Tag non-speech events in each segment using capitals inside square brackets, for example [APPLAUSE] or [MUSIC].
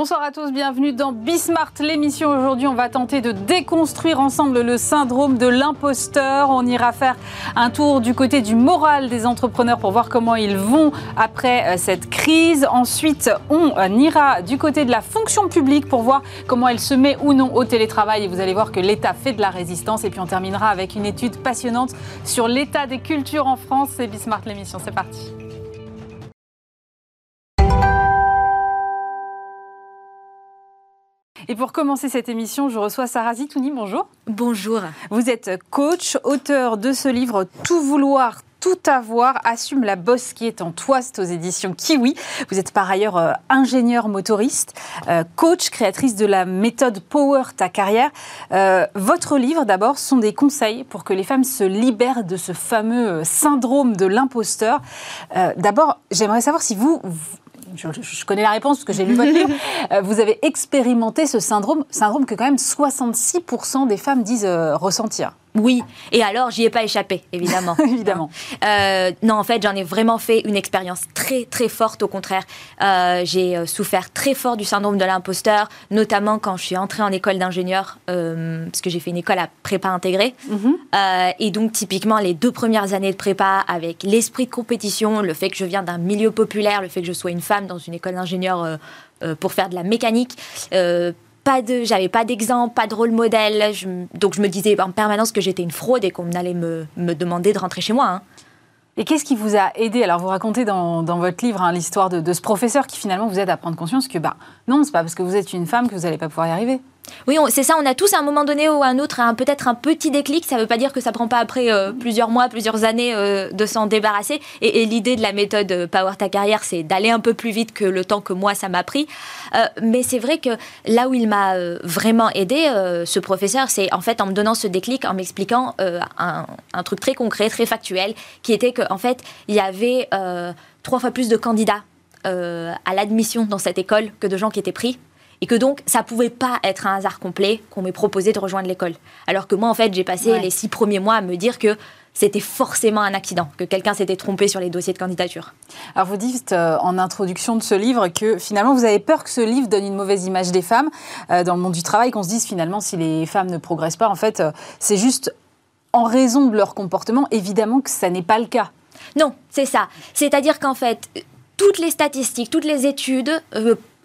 Bonsoir à tous, bienvenue dans Bismart, l'émission. Aujourd'hui, on va tenter de déconstruire ensemble le syndrome de l'imposteur. On ira faire un tour du côté du moral des entrepreneurs pour voir comment ils vont après euh, cette crise. Ensuite, on ira du côté de la fonction publique pour voir comment elle se met ou non au télétravail. Et vous allez voir que l'État fait de la résistance. Et puis, on terminera avec une étude passionnante sur l'état des cultures en France. C'est Bismart, l'émission. C'est parti. Et pour commencer cette émission, je reçois Sarah Zitouni. Bonjour. Bonjour. Vous êtes coach, auteur de ce livre Tout vouloir, tout avoir, assume la bosse qui est en toi, c'est aux éditions Kiwi. Vous êtes par ailleurs euh, ingénieur motoriste, euh, coach, créatrice de la méthode Power ta carrière. Euh, votre livre, d'abord, sont des conseils pour que les femmes se libèrent de ce fameux syndrome de l'imposteur. d'abord, j'aimerais savoir si vous, je, connais la réponse parce que j'ai lu votre livre, [LAUGHS] euh, vous avez expérimenté ce syndrome, syndrome que quand même 66% des femmes disent euh, ressentir. Oui, et alors j'y ai pas échappé, évidemment. [LAUGHS] évidemment. Euh, non, en fait, j'en ai vraiment fait une expérience très très forte. Au contraire, euh, j'ai euh, souffert très fort du syndrome de l'imposteur, notamment quand je suis entrée en école d'ingénieur, parce que j'ai fait une école à prépa intégrée. Mhm. et donc, typiquement, les deux premières années de prépa, avec l'esprit de compétition, le fait que je viens d'un milieu populaire, le fait que je sois une femme dans une école d'ingénieur pour faire de la mécanique pas de, j'avais pas d'exemple, pas de rôle modèle. donc je me disais en permanence que j'étais une fraude et qu'on allait me, demander de rentrer chez moi. Hein. Et qu'est-ce qui vous a aidé? Alors, vous racontez dans, votre livre hein, l'histoire de, de, ce professeur qui finalement vous aide à prendre conscience que, bah, non, c'est pas parce que vous êtes une femme que vous n'allez pas pouvoir y arriver. Oui, c'est ça, on a tous à un moment donné ou à un autre peut-être un petit déclic. Ça ne veut pas dire que ça prend pas après euh, plusieurs mois, plusieurs années euh, de s'en débarrasser. Et, l'idée de la méthode euh, Power Ta Carrière, c'est d'aller un peu plus vite que le temps que moi, ça m'a pris. mais c'est vrai que là où il m'a vraiment aidé, ce professeur, c'est en fait en me donnant ce déclic, en m'expliquant un, truc très concret, très factuel, qui était qu'en fait, il y avait trois fois plus de candidats à l'admission dans cette école que de gens qui étaient pris et que donc ça pouvait pas être un hasard complet qu'on m'ait proposé de rejoindre l'école. Alors que moi, en fait, j'ai passé les six premiers mois à me dire que c'était forcément un accident, que quelqu'un s'était trompé sur les dossiers de candidature. Alors vous dites euh, en introduction de ce livre que finalement vous avez peur que ce livre donne une mauvaise image des femmes euh, dans le monde du travail, qu'on se dise finalement si les femmes ne progressent pas, en fait euh, c'est juste en raison de leur comportement, évidemment que ça n'est pas le cas. Non, c'est ça. C'est-à-dire qu'en fait, toutes les statistiques, toutes les études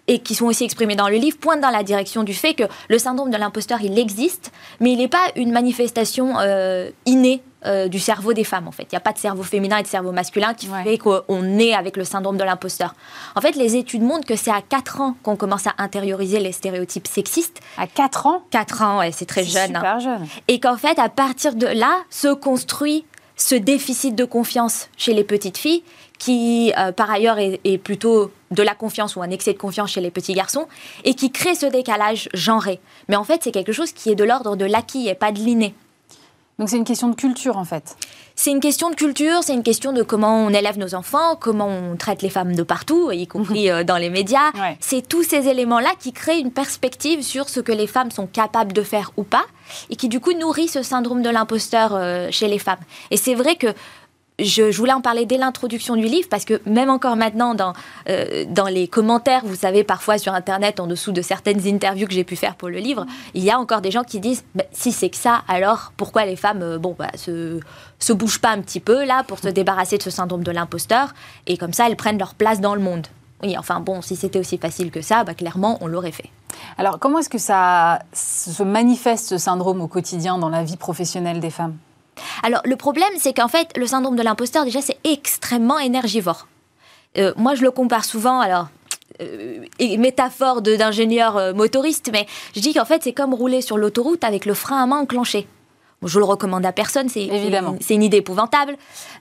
et qui sont aussi exprimés dans le livre, pointent dans la direction du fait que le syndrome de l'imposteur, il existe, mais il n'est pas une manifestation euh, innée euh, du cerveau des femmes, en fait. Il n'y a pas de cerveau féminin et de cerveau masculin qui fait qu'on est avec le syndrome de l'imposteur. En fait, les études montrent que c'est à 4 ans qu'on commence à intérioriser les stéréotypes sexistes. À 4 ans? 4 ans, ouais, c'est très jeune. Super hein. jeune. Et qu'en fait, à partir de là, se construit ce déficit de confiance chez les petites filles qui euh, par ailleurs est, plutôt de la confiance ou un excès de confiance chez les petits garçons, et qui crée ce décalage genré. Mais en fait, c'est quelque chose qui est de l'ordre de l'acquis et pas de l'inné. Donc c'est une question de culture en fait. C'est une question de culture, c'est une question de comment on élève nos enfants, comment on traite les femmes de partout, y compris [LAUGHS] euh, dans les médias. C'est tous ces éléments-là qui créent une perspective sur ce que les femmes sont capables de faire ou pas, et qui du coup nourrit ce syndrome de l'imposteur euh, chez les femmes. Et c'est vrai que je, voulais en parler dès l'introduction du livre parce que même encore maintenant dans, euh, dans les commentaires, vous savez, parfois sur Internet, en dessous de certaines interviews que j'ai pu faire pour le livre, il y a encore des gens qui disent bah, si c'est que ça, alors pourquoi les femmes euh, bon, bah, se, se bougent pas un petit peu là pour se débarrasser de ce syndrome de l'imposteur et comme ça elles prennent leur place dans le monde oui, enfin bon, si c'était aussi facile que ça, bah, clairement, on l'aurait fait. Alors, comment est-ce que ça se manifeste, ce syndrome, au quotidien dans la vie professionnelle des femmes? Alors le problème, c'est qu'en fait, le syndrome de l'imposteur, déjà, c'est extrêmement énergivore. Euh, moi, je le compare souvent, alors, euh, métaphore d'ingénieur euh, motoriste, mais je dis qu'en fait, c'est comme rouler sur l'autoroute avec le frein à main enclenché. je le recommande à personne, c'est une idée épouvantable.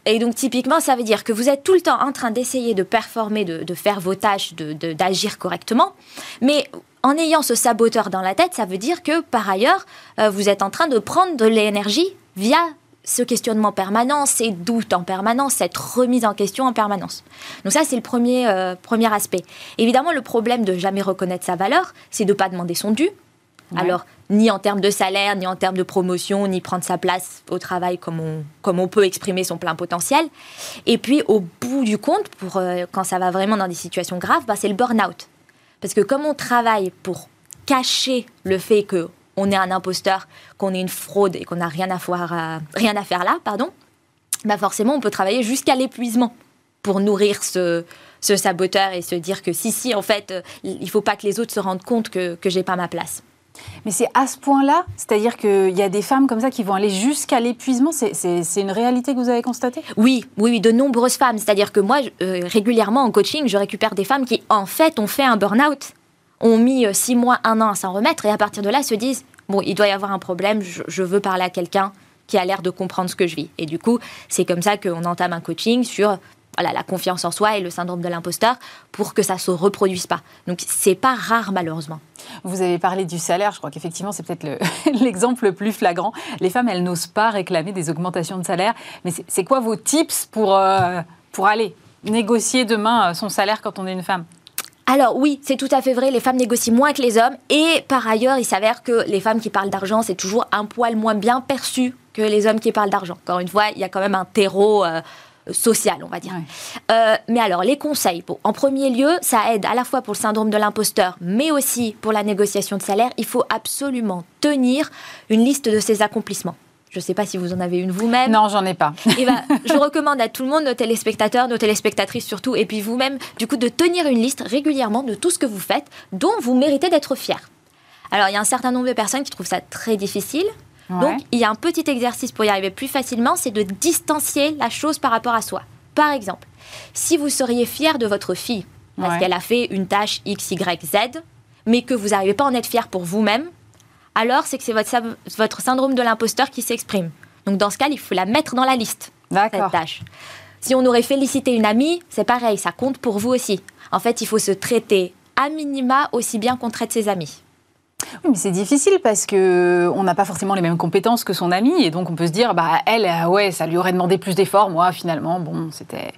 Et donc, typiquement, ça veut dire que vous êtes tout le temps en train d'essayer de performer, de, faire vos tâches, d'agir correctement, mais en ayant ce saboteur dans la tête, ça veut dire que, par ailleurs, vous êtes en train de prendre de l'énergie via ce questionnement permanent, ces doutes en permanence, cette remise en question en permanence. Donc ça, c'est le premier, euh, premier aspect. Évidemment, le problème de jamais reconnaître sa valeur, c'est de ne pas demander son dû. Alors, ni en termes de salaire, ni en termes de promotion, ni prendre sa place au travail comme on, comme on peut exprimer son plein potentiel. Et puis, au bout du compte, pour, euh, quand ça va vraiment dans des situations graves, bah, c'est le burn-out. Parce que comme on travaille pour cacher le fait que on est un imposteur, qu'on est une fraude et qu'on n'a rien à faire, rien à faire là, pardon, bah forcément on peut travailler jusqu'à l'épuisement pour nourrir ce, ce saboteur et se dire que si, si, en fait, euh, il faut pas que les autres se rendent compte que, que j'ai pas ma place. Mais c'est à ce point-là, c'est-à-dire qu'il y a des femmes comme ça qui vont aller jusqu'à l'épuisement, c'est une réalité que vous avez constatée? Oui, oui, oui, de nombreuses femmes. C'est-à-dire que moi, euh, régulièrement en coaching, je récupère des femmes qui, en fait, ont fait un burn-out, ont mis euh, six mois, un an à s'en remettre, et à partir de là se disent, bon, il doit y avoir un problème, je, veux parler à quelqu'un qui a l'air de comprendre ce que je vis. Et du coup, c'est comme ça qu'on entame un coaching sur la confiance en soi et le syndrome de l'imposteur pour que ça se reproduise pas. Donc c'est pas rare malheureusement. Vous avez parlé du salaire, je crois qu'effectivement c'est peut-être [LAUGHS] l'exemple le, plus flagrant. Les femmes, elles n'osent pas réclamer des augmentations de salaire. Mais c'est quoi vos tips pour, euh, pour aller négocier demain euh, son salaire quand on est une femme? Alors oui, c'est tout à fait vrai, les femmes négocient moins que les hommes et par ailleurs, il s'avère que les femmes qui parlent d'argent, c'est toujours un poil moins bien perçu que les hommes qui parlent d'argent. Encore une fois, il y a quand même un terreau euh, social, on va dire. Euh, mais alors, les conseils. en premier lieu, ça aide à la fois pour le syndrome de l'imposteur, mais aussi pour la négociation de salaire. Il faut absolument tenir une liste de ses accomplissements. Je ne sais pas si vous en avez une vous-même. Non, j'en ai pas. Et eh ben, [LAUGHS] je recommande à tout le monde, nos téléspectateurs, nos téléspectatrices surtout, et puis vous-même, du coup, de tenir une liste régulièrement de tout ce que vous faites, dont vous méritez d'être fier. Alors, il y a un certain nombre de personnes qui trouvent ça très difficile. Donc, il y a un petit exercice pour y arriver plus facilement, c'est de distancier la chose par rapport à soi. Par exemple, si vous seriez fier de votre fille parce qu'elle a fait une tâche X, Y, Z, mais que vous n'arrivez pas à en être fier pour vous-même, alors c'est que c'est votre, votre syndrome de l'imposteur qui s'exprime. Donc dans ce cas, il faut la mettre dans la liste, cette tâche. Si on aurait félicité une amie, c'est pareil, ça compte pour vous aussi. En fait, il faut se traiter à minima aussi bien qu'on traite ses amis. Oui, mais c'est difficile parce que on n'a pas forcément les mêmes compétences que son ami et donc on peut se dire bah elle euh, ouais ça lui aurait demandé plus d'efforts moi finalement bon c'était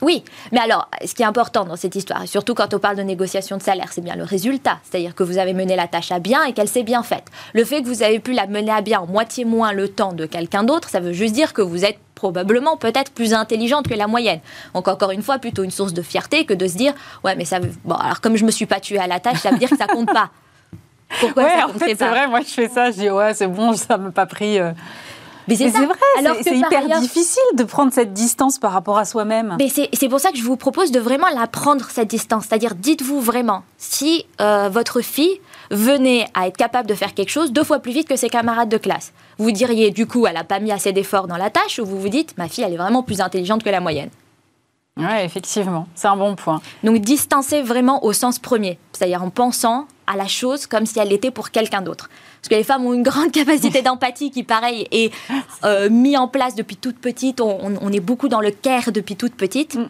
oui, mais alors, ce qui est important dans cette histoire, et surtout quand on parle de négociation de salaire, c'est bien le résultat. C'est-à-dire que vous avez mené la tâche à bien et qu'elle s'est bien faite. Le fait que vous avez pu la mener à bien en moitié moins le temps de quelqu'un d'autre, ça veut juste dire que vous êtes probablement peut-être plus intelligente que la moyenne. Donc encore une fois, plutôt une source de fierté que de se dire, ouais, mais ça veut... Bon, alors comme je me suis pas tuée à la tâche, ça veut dire que ça compte pas. Pourquoi ouais, en fait, c'est vrai, moi je fais ça, je dis ouais, c'est bon, ça m'a pas pris. Euh. Mais c'est vrai, c'est hyper difficile de prendre cette distance par rapport à soi-même. Mais c'est pour ça que je vous propose de vraiment la prendre, cette distance. C'est-à-dire, dites-vous vraiment, si euh, votre fille venait à être capable de faire quelque chose deux fois plus vite que ses camarades de classe, vous diriez, du coup, elle n'a pas mis assez d'efforts dans la tâche, ou vous vous dites, ma fille, elle est vraiment plus intelligente que la moyenne? Oui, effectivement, c'est un bon point. Donc, distancer vraiment au sens premier, c'est-à-dire en pensant à la chose comme si elle était pour quelqu'un d'autre. Parce que les femmes ont une grande capacité d'empathie qui, pareil, est euh, mis en place depuis toute petite. On, est beaucoup dans le care depuis toute petite. Mm.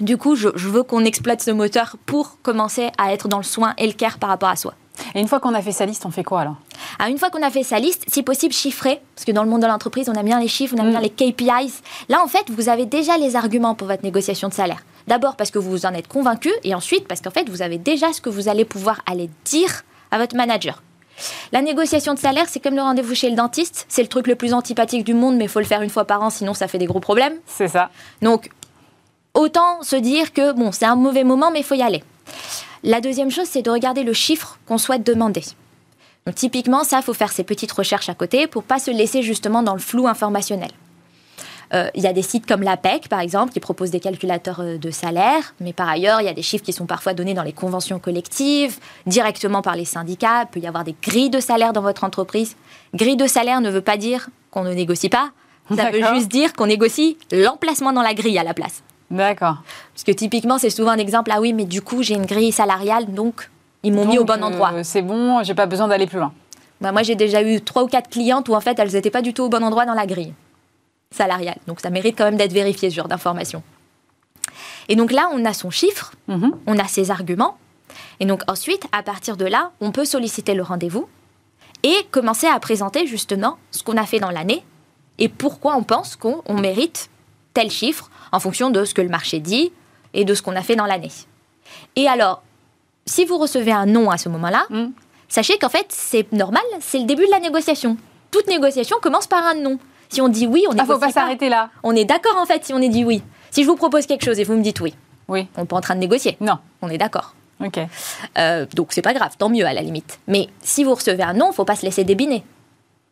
Du coup, je, veux qu'on exploite ce moteur pour commencer à être dans le soin et le care par rapport à soi. Et une fois qu'on a fait sa liste, on fait quoi alors? Ah, Une fois qu'on a fait sa liste, si possible chiffrer, parce que dans le monde de l'entreprise, on a bien les chiffres, on a bien mm. les KPIs. Là, en fait, vous avez déjà les arguments pour votre négociation de salaire. D'abord parce que vous vous en êtes convaincu, et ensuite parce qu'en fait, vous avez déjà ce que vous allez pouvoir aller dire à votre manager. La négociation de salaire, c'est comme le rendez-vous chez le dentiste. C'est le truc le plus antipathique du monde, mais il faut le faire une fois par an, sinon ça fait des gros problèmes. C'est ça. Donc, autant se dire que, bon, c'est un mauvais moment, mais il faut y aller. La deuxième chose, c'est de regarder le chiffre qu'on souhaite demander. Donc, typiquement, ça, il faut faire ses petites recherches à côté pour pas se laisser justement dans le flou informationnel. Euh, il y a des sites comme l'APEC, par exemple, qui proposent des calculateurs euh, de salaire, mais par ailleurs, il y a des chiffres qui sont parfois donnés dans les conventions collectives, directement par les syndicats. Il peut y avoir des grilles de salaire dans votre entreprise. Grille de salaire ne veut pas dire qu'on ne négocie pas. Ça veut juste dire qu'on négocie l'emplacement dans la grille à la place. D'accord. Parce que typiquement, c'est souvent un exemple, ah oui, mais du coup, j'ai une grille salariale, donc ils m'ont mis au bon endroit. Euh, c'est bon, j'ai pas besoin d'aller plus loin. Bah, moi, j'ai déjà eu trois ou quatre clientes où en fait, elles n'étaient pas du tout au bon endroit dans la grille salariale. Donc ça mérite quand même d'être vérifié ce genre d'information. Et donc là, on a son chiffre, mhm. on a ses arguments. Et donc ensuite, à partir de là, on peut solliciter le rendez-vous et commencer à présenter justement ce qu'on a fait dans l'année et pourquoi on pense qu'on mérite tel chiffre en fonction de ce que le marché dit et de ce qu'on a fait dans l'année. Et alors, si vous recevez un non à ce moment-là, mhm. sachez qu'en fait, c'est normal, c'est le début de la négociation. Toute négociation commence par un non. Si on dit oui, on ne ah, faut pas s'arrêter là. On est d'accord en fait si on est dit oui. Si je vous propose quelque chose et vous me dites oui, oui. on n'est pas en train de négocier. Non. On est d'accord. Ok. Euh, donc c'est pas grave, tant mieux à la limite. Mais si vous recevez un non, faut pas se laisser débiner.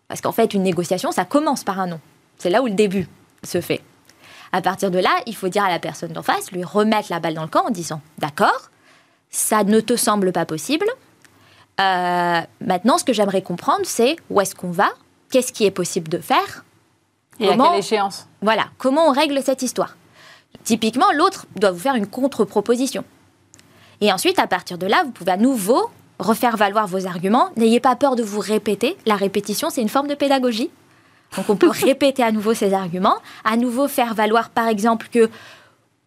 Parce qu'en fait, une négociation, ça commence par un non. C'est là où le début se fait. À partir de là, il faut dire à la personne d'en face, lui remettre la balle dans le camp en disant D'accord, ça ne te semble pas possible. Euh, maintenant, ce que j'aimerais comprendre, c'est où est-ce qu'on va? Qu'est-ce qui est possible de faire Et à quelle échéance Voilà, comment on règle cette histoire? Typiquement, l'autre doit vous faire une contre-proposition. Et ensuite, à partir de là, vous pouvez à nouveau refaire valoir vos arguments. N'ayez pas peur de vous répéter. La répétition, c'est une forme de pédagogie. Donc on peut [LAUGHS] répéter à nouveau ces arguments, à nouveau faire valoir par exemple que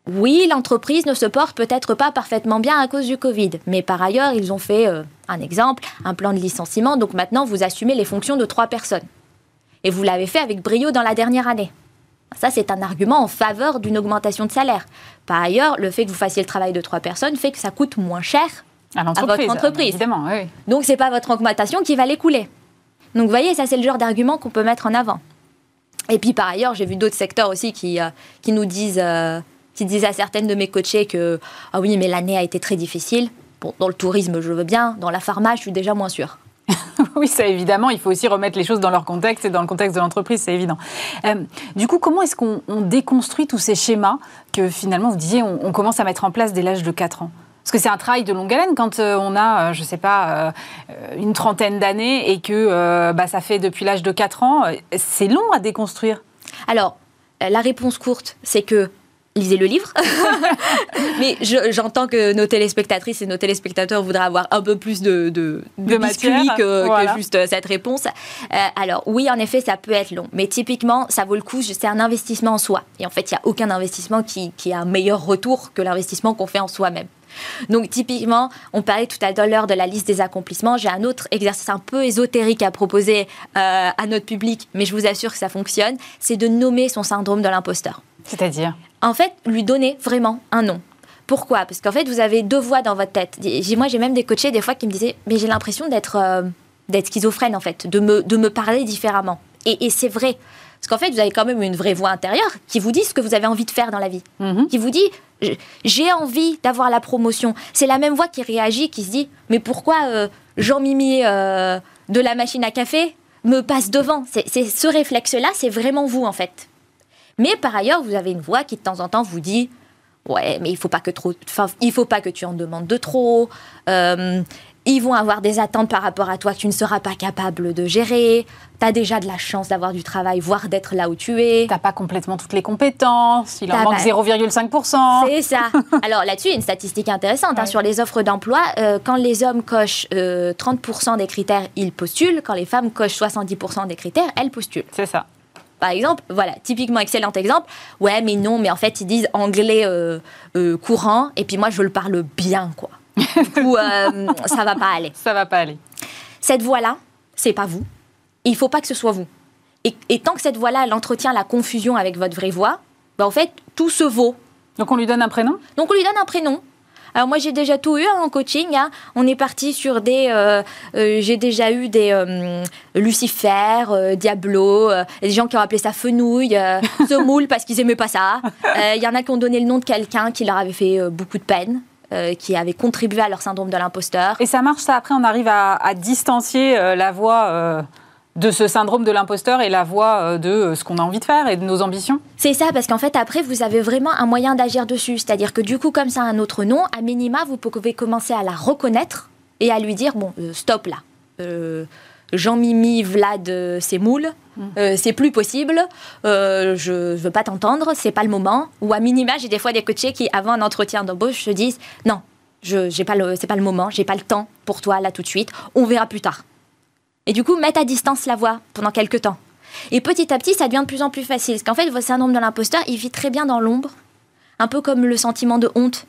oui, l'entreprise ne se porte peut-être pas parfaitement bien à cause du Covid, mais par ailleurs, ils ont fait euh, un exemple, un plan de licenciement, donc maintenant vous assumez les fonctions de trois personnes. Et vous l'avez fait avec brio dans la dernière année. Ça, c'est un argument en faveur d'une augmentation de salaire. Par ailleurs, le fait que vous fassiez le travail de trois personnes fait que ça coûte moins cher à, votre entreprise. Évidemment, oui. Donc, ce n'est pas votre augmentation qui va l'écouler. Donc, vous voyez, ça, c'est le genre d'argument qu'on peut mettre en avant. Et puis, par ailleurs, j'ai vu d'autres secteurs aussi qui, euh, qui nous disent, euh, qui disent à certaines de mes coachées que, ah oui, mais l'année a été très difficile. Bon, dans le tourisme, je veux bien. Dans la pharma, je suis déjà moins sûre. [LAUGHS] oui, ça évidemment, il faut aussi remettre les choses dans leur contexte et dans le contexte de l'entreprise, c'est évident. Euh, du coup, comment est-ce qu'on déconstruit tous ces schémas que finalement, vous disiez, on, commence à mettre en place dès l'âge de 4 ans? Parce que c'est un travail de longue haleine quand euh, on a, euh, je ne sais pas, une trentaine d'années et que bah, ça fait depuis l'âge de 4 ans. C'est long à déconstruire. Alors, la réponse courte, c'est que lisez le livre. [LAUGHS] Mais j'entends que nos téléspectatrices et nos téléspectateurs voudraient avoir un peu plus de, de, de, matière, que, juste cette réponse. Euh, alors oui, en effet, ça peut être long. Mais typiquement, ça vaut le coup. C'est un investissement en soi. Et en fait, il n'y a aucun investissement qui, qui a un meilleur retour que l'investissement qu'on fait en soi-même. Donc typiquement, on parlait tout à l'heure de la liste des accomplissements. J'ai un autre exercice un peu ésotérique à proposer euh, à notre public, mais je vous assure que ça fonctionne. C'est de nommer son syndrome de l'imposteur. C'est-à-dire? En fait, lui donner vraiment un nom. Pourquoi? Parce qu'en fait, vous avez deux voix dans votre tête. Moi, j'ai même des coachés des fois qui me disaient, mais j'ai l'impression d'être euh, d'être schizophrène en fait, de me, de me parler différemment. Et, c'est vrai. Parce qu'en fait, vous avez quand même une vraie voix intérieure qui vous dit ce que vous avez envie de faire dans la vie. Mhm. Qui vous dit, j'ai envie d'avoir la promotion. C'est la même voix qui réagit, qui se dit, mais pourquoi euh, Jean-Mimi euh, de la machine à café me passe devant? C'est ce réflexe-là, c'est vraiment vous en fait. Mais par ailleurs, vous avez une voix qui de temps en temps vous dit ouais, mais il faut pas que trop, il faut pas que tu en demandes de trop. Euh, ils vont avoir des attentes par rapport à toi que tu ne seras pas capable de gérer. Tu as déjà de la chance d'avoir du travail, voire d'être là où tu es. Tu n'as pas complètement toutes les compétences. Il en manque 0,5%. C'est ça. [LAUGHS] Alors là-dessus, il y a une statistique intéressante. Hein, sur les offres d'emploi, euh, quand les hommes cochent 30% euh, des critères, ils postulent. Quand les femmes cochent 70% des critères, elles postulent. C'est ça par exemple, voilà, typiquement excellent exemple. Ouais, mais non, mais en fait, ils disent anglais euh, euh, courant, et puis moi, je le parle bien, quoi. Ou euh, [LAUGHS] ça va pas aller. Ça va pas aller. Cette voix-là, c'est pas vous. Il faut pas que ce soit vous. Et, tant que cette voix-là, elle entretient la confusion avec votre vraie voix, bah, en fait, tout se vaut. Donc on lui donne un prénom? Donc on lui donne un prénom. Alors moi j'ai déjà tout eu hein, en coaching. Hein. On est parti sur des, euh, euh, j'ai déjà eu des euh, Lucifer, Diablo, des gens qui ont appelé ça fenouille, [LAUGHS] semoule parce qu'ils aimaient pas ça. Il y en a qui ont donné le nom de quelqu'un qui leur avait fait beaucoup de peine. qui avait contribué à leur syndrome de l'imposteur. Et ça marche ça Après, on arrive à, à distancier la voix de ce syndrome de l'imposteur et la voix euh, de euh, ce qu'on a envie de faire et de nos ambitions C'est ça, parce qu'en fait, après, vous avez vraiment un moyen d'agir dessus. C'est-à-dire que du coup, comme ça un autre nom, à minima, vous pouvez commencer à la reconnaître et à lui dire, bon, euh, stop là. Jean-Mimi, Vlad, c'est moule, mm. c'est plus possible, je veux pas t'entendre, c'est pas le moment. Ou à minima, j'ai des fois des coachés qui, avant un entretien d'embauche, se disent, non, je, j'ai pas le, c'est pas le moment, j'ai pas le temps pour toi là tout de suite, on verra plus tard. Et du coup, mettre à distance la voix pendant quelques temps. Et petit à petit, ça devient de plus en plus facile. Parce qu'en fait, votre syndrome de l'imposteur, il vit très bien dans l'ombre. Un peu comme le sentiment de honte.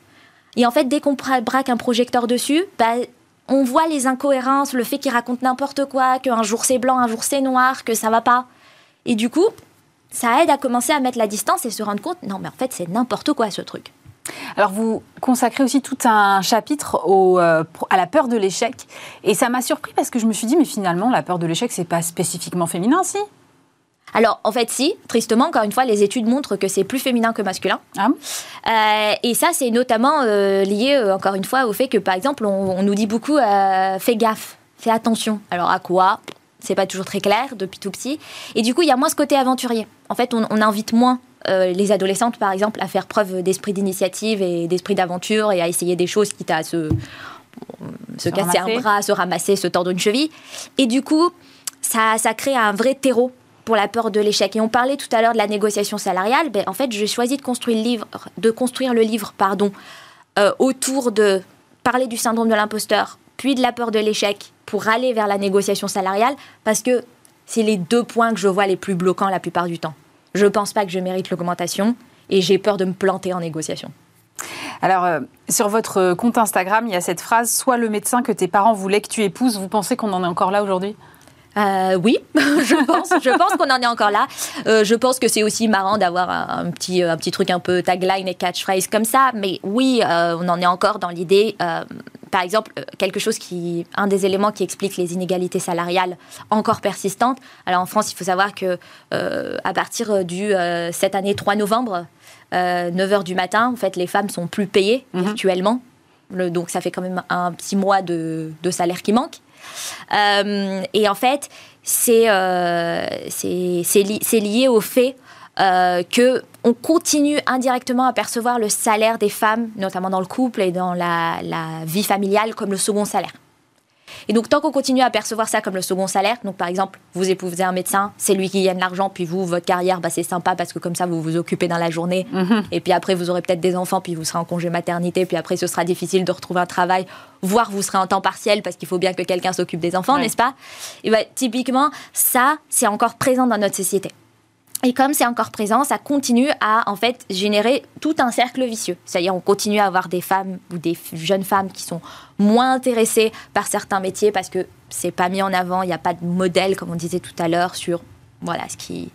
Et en fait, dès qu'on braque un projecteur dessus, bah, on voit les incohérences, le fait qu'il raconte n'importe quoi, qu'un jour c'est blanc, un jour c'est noir, que ça va pas. Et du coup, ça aide à commencer à mettre la distance et se rendre compte, non mais en fait c'est n'importe quoi ce truc. Alors vous consacrez aussi tout un chapitre euh, à la peur de l'échec. Et ça m'a surpris parce que je me suis dit, mais finalement, la peur de l'échec, c'est pas spécifiquement féminin, si? Alors, en fait, si, tristement, encore une fois, les études montrent que c'est plus féminin que masculin. Ah. Euh, et ça, c'est notamment euh, lié, encore une fois, au fait que, par exemple, on, nous dit beaucoup fais gaffe, fais attention. Alors, à quoi? C'est pas toujours très clair depuis tout petit. Et du coup, il y a moins ce côté aventurier. En fait, on, invite moins les adolescentes, par exemple, à faire preuve d'esprit d'initiative et d'esprit d'aventure et à essayer des choses quitte à se, se, casser un bras, se ramasser, se tordre une cheville. Et du coup, ça, ça crée un vrai terreau pour la peur de l'échec. Et on parlait tout à l'heure de la négociation salariale. Ben, en fait, j'ai choisi de construire le livre, de construire le livre pardon, euh, autour de parler du syndrome de l'imposteur, puis de la peur de l'échec pour aller vers la négociation salariale, parce que c'est les deux points que je vois les plus bloquants la plupart du temps. Je ne pense pas que je mérite l'augmentation et j'ai peur de me planter en négociation. Alors, euh, sur votre compte Instagram, il y a cette phrase Sois le médecin que tes parents voulaient que tu épouses. Vous pensez qu'on en est encore là aujourd'hui? Euh, oui, [LAUGHS] je pense, je pense qu'on en est encore là. Euh, je pense que c'est aussi marrant d'avoir un, petit, un petit truc un peu tagline et catchphrase comme ça. Mais oui, euh, on en est encore dans l'idée. Par exemple, quelque chose qui, un des éléments qui explique les inégalités salariales encore persistantes. Alors en France, il faut savoir que à partir du cette année 3 novembre, 9h du matin, en fait, les femmes sont plus payées mhm. virtuellement. donc ça fait quand même un petit mois de, de salaire qui manque. Euh, et en fait, c'est euh, lié au fait euh, que on continue indirectement à percevoir le salaire des femmes, notamment dans le couple et dans la vie familiale, comme le second salaire. Et donc, tant qu'on continue à percevoir ça comme le second salaire, donc par exemple, vous épousez un médecin, c'est lui qui gagne l'argent, puis vous, votre carrière, bah, c'est sympa parce que comme ça, vous vous occupez dans la journée. Mhm. Et puis après, vous aurez peut-être des enfants, puis vous serez en congé maternité, puis après, ce sera difficile de retrouver un travail, voire vous serez en temps partiel parce qu'il faut bien que quelqu'un s'occupe des enfants, n'est-ce pas? Et bah, typiquement, ça, c'est encore présent dans notre société. Et comme c'est encore présent, ça continue à en fait générer tout un cercle vicieux. C'est-à-dire on continue à avoir des femmes ou des jeunes femmes qui sont moins intéressées par certains métiers parce que c'est pas mis en avant, il n'y a pas de modèle comme on disait tout à l'heure sur voilà ce qui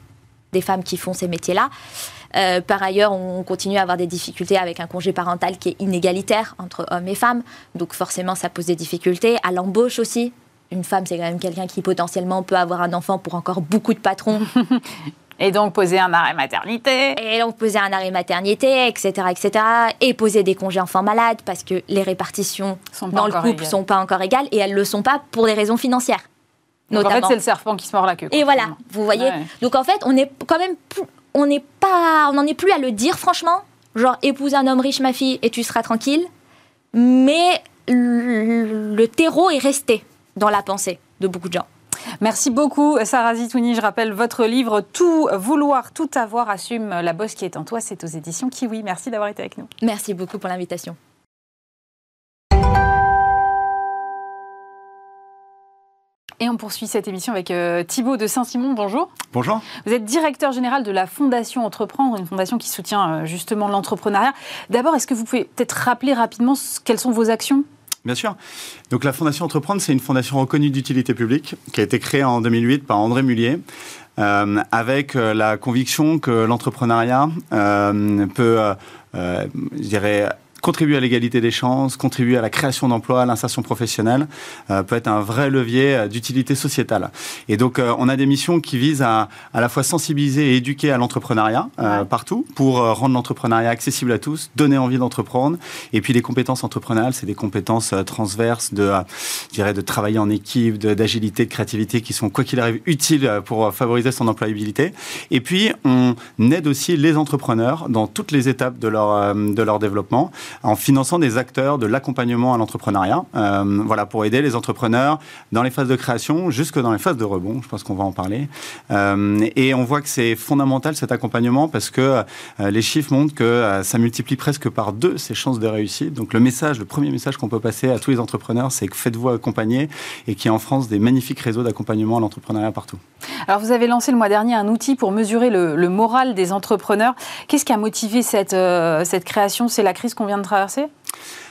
des femmes qui font ces métiers-là. Euh, par ailleurs, on continue à avoir des difficultés avec un congé parental qui est inégalitaire entre hommes et femmes. Donc forcément, ça pose des difficultés. À l'embauche aussi, une femme, c'est quand même quelqu'un qui potentiellement peut avoir un enfant pour encore beaucoup de patrons. [LAUGHS] Et donc poser un arrêt maternité. Et donc poser un arrêt maternité, etc., etc. Et poser des congés enfants malades parce que les répartitions dans le couple ne sont pas encore égales et elles ne le sont pas pour des raisons financières. Donc en fait, c'est le serpent qui se mord la queue. Et voilà, vous voyez. Donc en fait, on est quand même, on n'est pas, on n'en est plus à le dire franchement. Genre épouse un homme riche, ma fille, et tu seras tranquille. Mais le terreau est resté dans la pensée de beaucoup de gens. Merci beaucoup, Sarah Zitouni. Je rappelle votre livre Tout vouloir, tout avoir, assume la bosse qui est en toi. C'est aux éditions Kiwi. Merci d'avoir été avec nous. Merci beaucoup pour l'invitation. Et on poursuit cette émission avec euh, Thibaut de Saint-Simon. Bonjour. Bonjour. Vous êtes directeur général de la Fondation Entreprendre, une fondation qui soutient euh, justement l'entrepreneuriat. D'abord, est-ce que vous pouvez peut-être rappeler rapidement quelles sont vos actions? Bien sûr. Donc la Fondation Entreprendre, c'est une fondation reconnue d'utilité publique qui a été créée en 2008 par André Mullier. Euh, avec euh, la conviction que l'entrepreneuriat euh, peut, je dirais, contribuer à l'égalité des chances, contribuer à la création d'emplois, à l'insertion professionnelle, euh, peut être un vrai levier euh, d'utilité sociétale. Et donc, euh, on a des missions qui visent à à la fois sensibiliser et éduquer à l'entrepreneuriat partout pour rendre l'entrepreneuriat accessible à tous, donner envie d'entreprendre. Et puis, les compétences entrepreneuriales, c'est des compétences transverses de, je dirais, de travailler en équipe, d'agilité, de, créativité qui sont, quoi qu'il arrive, utiles pour favoriser son employabilité. Et puis, on aide aussi les entrepreneurs dans toutes les étapes de leur, de leur développement en finançant des acteurs de l'accompagnement à l'entrepreneuriat, euh, voilà, pour aider les entrepreneurs dans les phases de création jusque dans les phases de rebond. Je pense qu'on va en parler. Euh, et on voit que c'est fondamental cet accompagnement parce que euh, les chiffres montrent que ça multiplie presque par deux ces chances de réussite. Donc le message, le premier message qu'on peut passer à tous les entrepreneurs, c'est que faites-vous accompagner et qu'il y a en France des magnifiques réseaux d'accompagnement à l'entrepreneuriat partout. Alors vous avez lancé le mois dernier un outil pour mesurer le, moral des entrepreneurs. Qu'est-ce qui a motivé cette, cette création? C'est la crise qu'on vient de traverser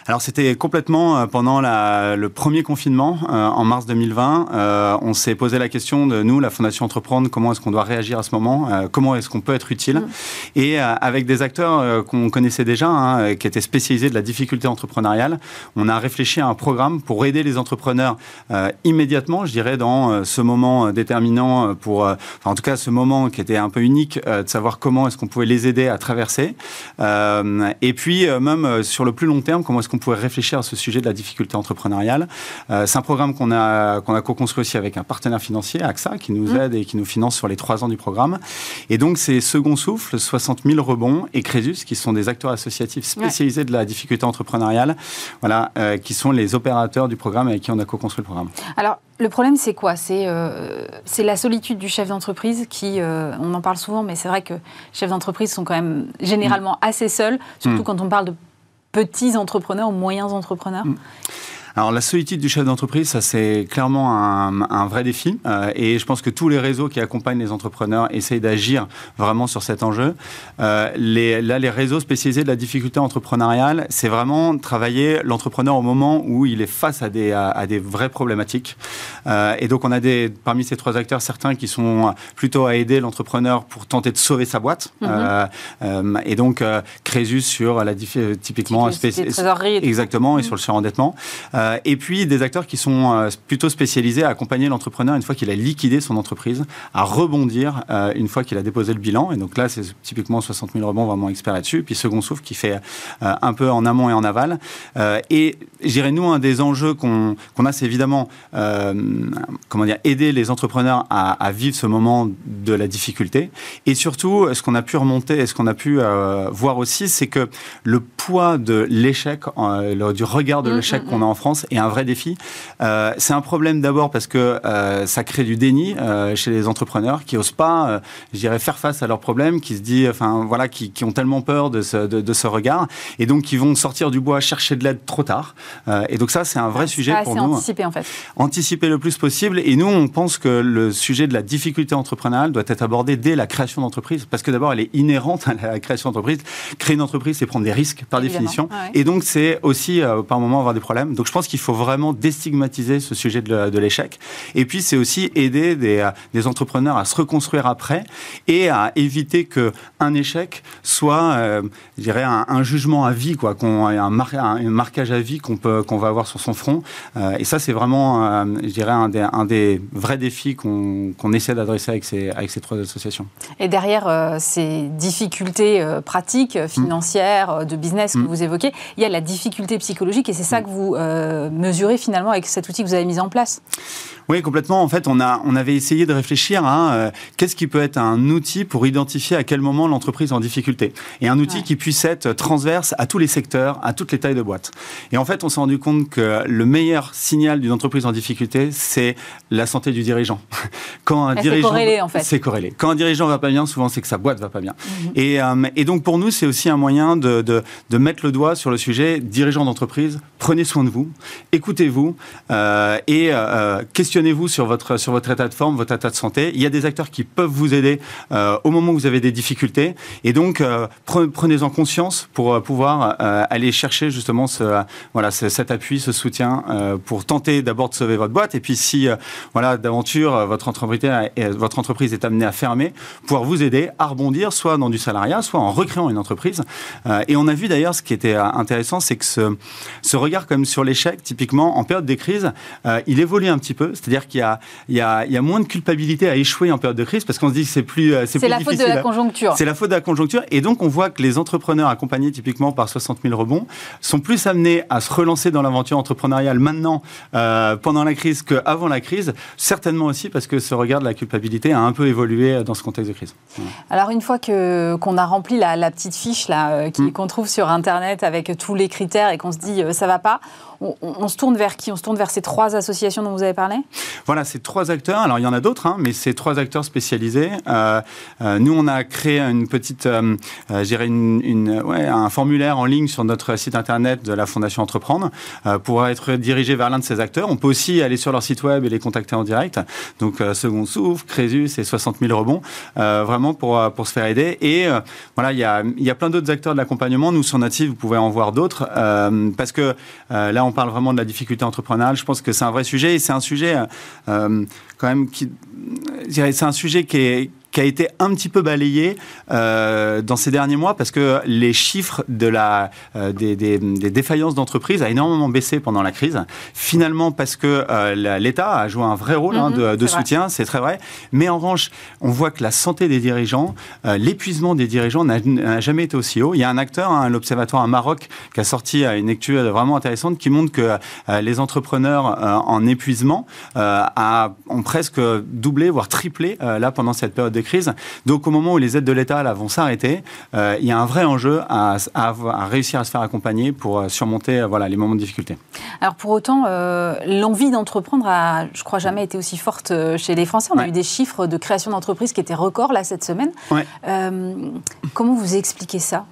alors c'était complètement euh, pendant la, le premier confinement euh, en mars 2020. Euh, on s'est posé la question de nous, la Fondation Entreprendre, comment est-ce qu'on doit réagir à ce moment, comment est-ce qu'on peut être utile? Mm. Et avec des acteurs qu'on connaissait déjà, hein, qui étaient spécialisés de la difficulté entrepreneuriale, on a réfléchi à un programme pour aider les entrepreneurs immédiatement, je dirais, dans ce moment déterminant pour, en tout cas, ce moment qui était un peu unique, de savoir comment est-ce qu'on pouvait les aider à traverser. et puis même sur le plus long terme, comment est-ce qu'on pourrait réfléchir à ce sujet de la difficulté entrepreneuriale. Euh, c'est un programme qu'on a, qu'on a co-construit aussi avec un partenaire financier, AXA, qui nous mmh. aide et qui nous finance sur les trois ans du programme. Et donc, c'est Second Souffle, 60 000 rebonds et Crésus, qui sont des acteurs associatifs spécialisés de la difficulté entrepreneuriale, voilà, euh, qui sont les opérateurs du programme avec qui on a co-construit le programme. Alors, le problème, c'est quoi? Euh, C'est la solitude du chef d'entreprise qui, on en parle souvent, mais c'est vrai que les chefs d'entreprise sont quand même généralement mmh. assez seuls, surtout mmh. quand on parle de petits entrepreneurs ou moyens entrepreneurs mm. Alors la solitude du chef d'entreprise, ça c'est clairement un, vrai défi. Euh, et je pense que tous les réseaux qui accompagnent les entrepreneurs essayent d'agir vraiment sur cet enjeu. Euh, les, là, les réseaux spécialisés de la difficulté entrepreneuriale, c'est vraiment travailler l'entrepreneur au moment où il est face à des, à, des vraies problématiques. Euh, et donc on a des, parmi ces trois acteurs certains qui sont plutôt à aider l'entrepreneur pour tenter de sauver sa boîte. Mm-hmm. et donc Crésus sur la typiquement exactement et sur le surendettement. Euh, et puis des acteurs qui sont euh, plutôt spécialisés à accompagner l'entrepreneur une fois qu'il a liquidé son entreprise, à rebondir euh, une fois qu'il a déposé le bilan. Et donc là, c'est typiquement 60 000 rebonds vraiment expert là-dessus. Puis Second Souffle qui fait un peu en amont et en aval. et j'irais nous, un des enjeux qu'on a, c'est évidemment comment dire, aider les entrepreneurs à, vivre ce moment de la difficulté. Et surtout, ce qu'on a pu remonter et ce qu'on a pu voir aussi, c'est que le poids de l'échec, du regard de mmh, l'échec mmh, qu'on a en France, est un vrai défi. Euh, c'est un problème d'abord parce que euh, ça crée du déni euh, chez les entrepreneurs qui osent pas, je dirais, faire face à leurs problèmes, qui se dit, enfin voilà, qui, ont tellement peur de ce, de, ce, regard et donc qui vont sortir du bois chercher de l'aide trop tard. et donc ça, c'est un vrai sujet pour nous. Anticiper en fait. Anticiper le plus possible. Et nous, on pense que le sujet de la difficulté entrepreneuriale doit être abordé dès la création d'entreprise parce que d'abord, elle est inhérente à la création d'entreprise. Créer une entreprise, c'est prendre des risques par définition. Et donc, c'est aussi par moment avoir des problèmes. Donc, je pense qu'il faut vraiment déstigmatiser ce sujet de, l'échec. Et puis, c'est aussi aider des, des, entrepreneurs à se reconstruire après et à éviter que un échec soit, euh, je dirais, un, jugement à vie, quoi, qu'on un, un, marquage à vie qu'on peut, qu'on va avoir sur son front. Euh, et ça, c'est vraiment, euh, je dirais, un des, un des vrais défis qu'on essaie d'adresser avec ces, avec ces trois associations. Et derrière ces difficultés pratiques, financières, de business que mm. vous évoquez, il y a la difficulté psychologique et c'est ça mm. que vous mesurer finalement avec cet outil que vous avez mis en place oui, complètement. En fait, on, a, on avait essayé de réfléchir à euh, qu'est-ce qui peut être un outil pour identifier à quel moment l'entreprise est en difficulté. Et un outil qui puisse être transverse à tous les secteurs, à toutes les tailles de boîtes. Et en fait, on s'est rendu compte que le meilleur signal d'une entreprise en difficulté, c'est la santé du dirigeant. [LAUGHS] Quand un dirigeant. C'est corrélé, en fait. C'est corrélé. Quand un dirigeant va pas bien, souvent, c'est que sa boîte va pas bien. Mhm. et, euh, et, donc, pour nous, c'est aussi un moyen de, de, de, mettre le doigt sur le sujet dirigeant d'entreprise, prenez soin de vous, écoutez-vous euh, et questionnez vous sur votre, sur votre état de forme, votre état de santé. Il y a des acteurs qui peuvent vous aider euh, au moment où vous avez des difficultés. Et donc, euh, prenez-en conscience pour euh, pouvoir aller chercher justement voilà, cet appui, ce soutien pour tenter d'abord de sauver votre boîte. Et puis, si, voilà, d'aventure, votre entreprise, votre entreprise est amenée à fermer, pouvoir vous aider à rebondir, soit dans du salariat, soit en recréant une entreprise. et on a vu d'ailleurs, ce qui était intéressant, c'est que ce, ce regard comme sur typiquement en période de crise, il évolue un petit peu. C'est-à-dire qu'il y, y, y a, moins de culpabilité à échouer en période de crise parce qu'on se dit que c'est plus, euh, c'est la faute de la conjoncture. C'est la faute de la conjoncture. Et donc, on voit que les entrepreneurs accompagnés typiquement par 60 000 rebonds sont plus amenés à se relancer dans l'aventure entrepreneuriale maintenant, euh, pendant la crise, qu'avant la crise. Certainement aussi parce que ce regard de la culpabilité a un peu évolué dans ce contexte de crise. Alors, une fois que, qu'on a rempli la, petite fiche là, euh, mm. qu'on trouve sur Internet avec tous les critères et qu'on se dit ça va pas, on, se tourne vers qui? On se tourne vers ces trois associations dont vous avez parlé? Voilà, ces trois acteurs. Alors, il y en a d'autres, hein, mais ces trois acteurs spécialisés. Euh, euh, nous, on a créé une petite, euh, une, un formulaire en ligne sur notre site internet de la Fondation Entreprendre pour être dirigé vers l'un de ces acteurs. On peut aussi aller sur leur site web et les contacter en direct. Donc, Second Souffle, Crésus et 60 000 rebonds, vraiment pour, pour se faire aider. Et voilà, il y a, y a plein d'autres acteurs de l'accompagnement. Nous, sur site, vous pouvez en voir d'autres. parce que là, on parle vraiment de la difficulté entrepreneuriale. Je pense que c'est un vrai sujet et c'est un sujet quand même qui. C'est un sujet qui est, qui a été un petit peu balayé euh, dans ces derniers mois parce que les chiffres de la, euh, des, des, défaillances d'entreprises a énormément baissé pendant la crise. Finalement, parce que euh, l'État a joué un vrai rôle hein, mhm, de, soutien, c'est très vrai. Mais en revanche, on voit que la santé des dirigeants, l'épuisement des dirigeants n'a jamais été aussi haut. Il y a un acteur, hein, l'Observatoire à Maroc, qui a sorti une étude vraiment intéressante qui montre que les entrepreneurs en épuisement ont presque doublé, voire triplé là pendant cette période de crise. Donc au moment où les aides de l'État vont s'arrêter, euh, il y a un vrai enjeu à, réussir à se faire accompagner pour euh, surmonter euh, voilà, les moments de difficulté. Alors pour autant, l'envie d'entreprendre a, je crois, jamais été aussi forte chez les Français. On a eu des chiffres de création d'entreprises qui étaient records là cette semaine. comment vous expliquez ça?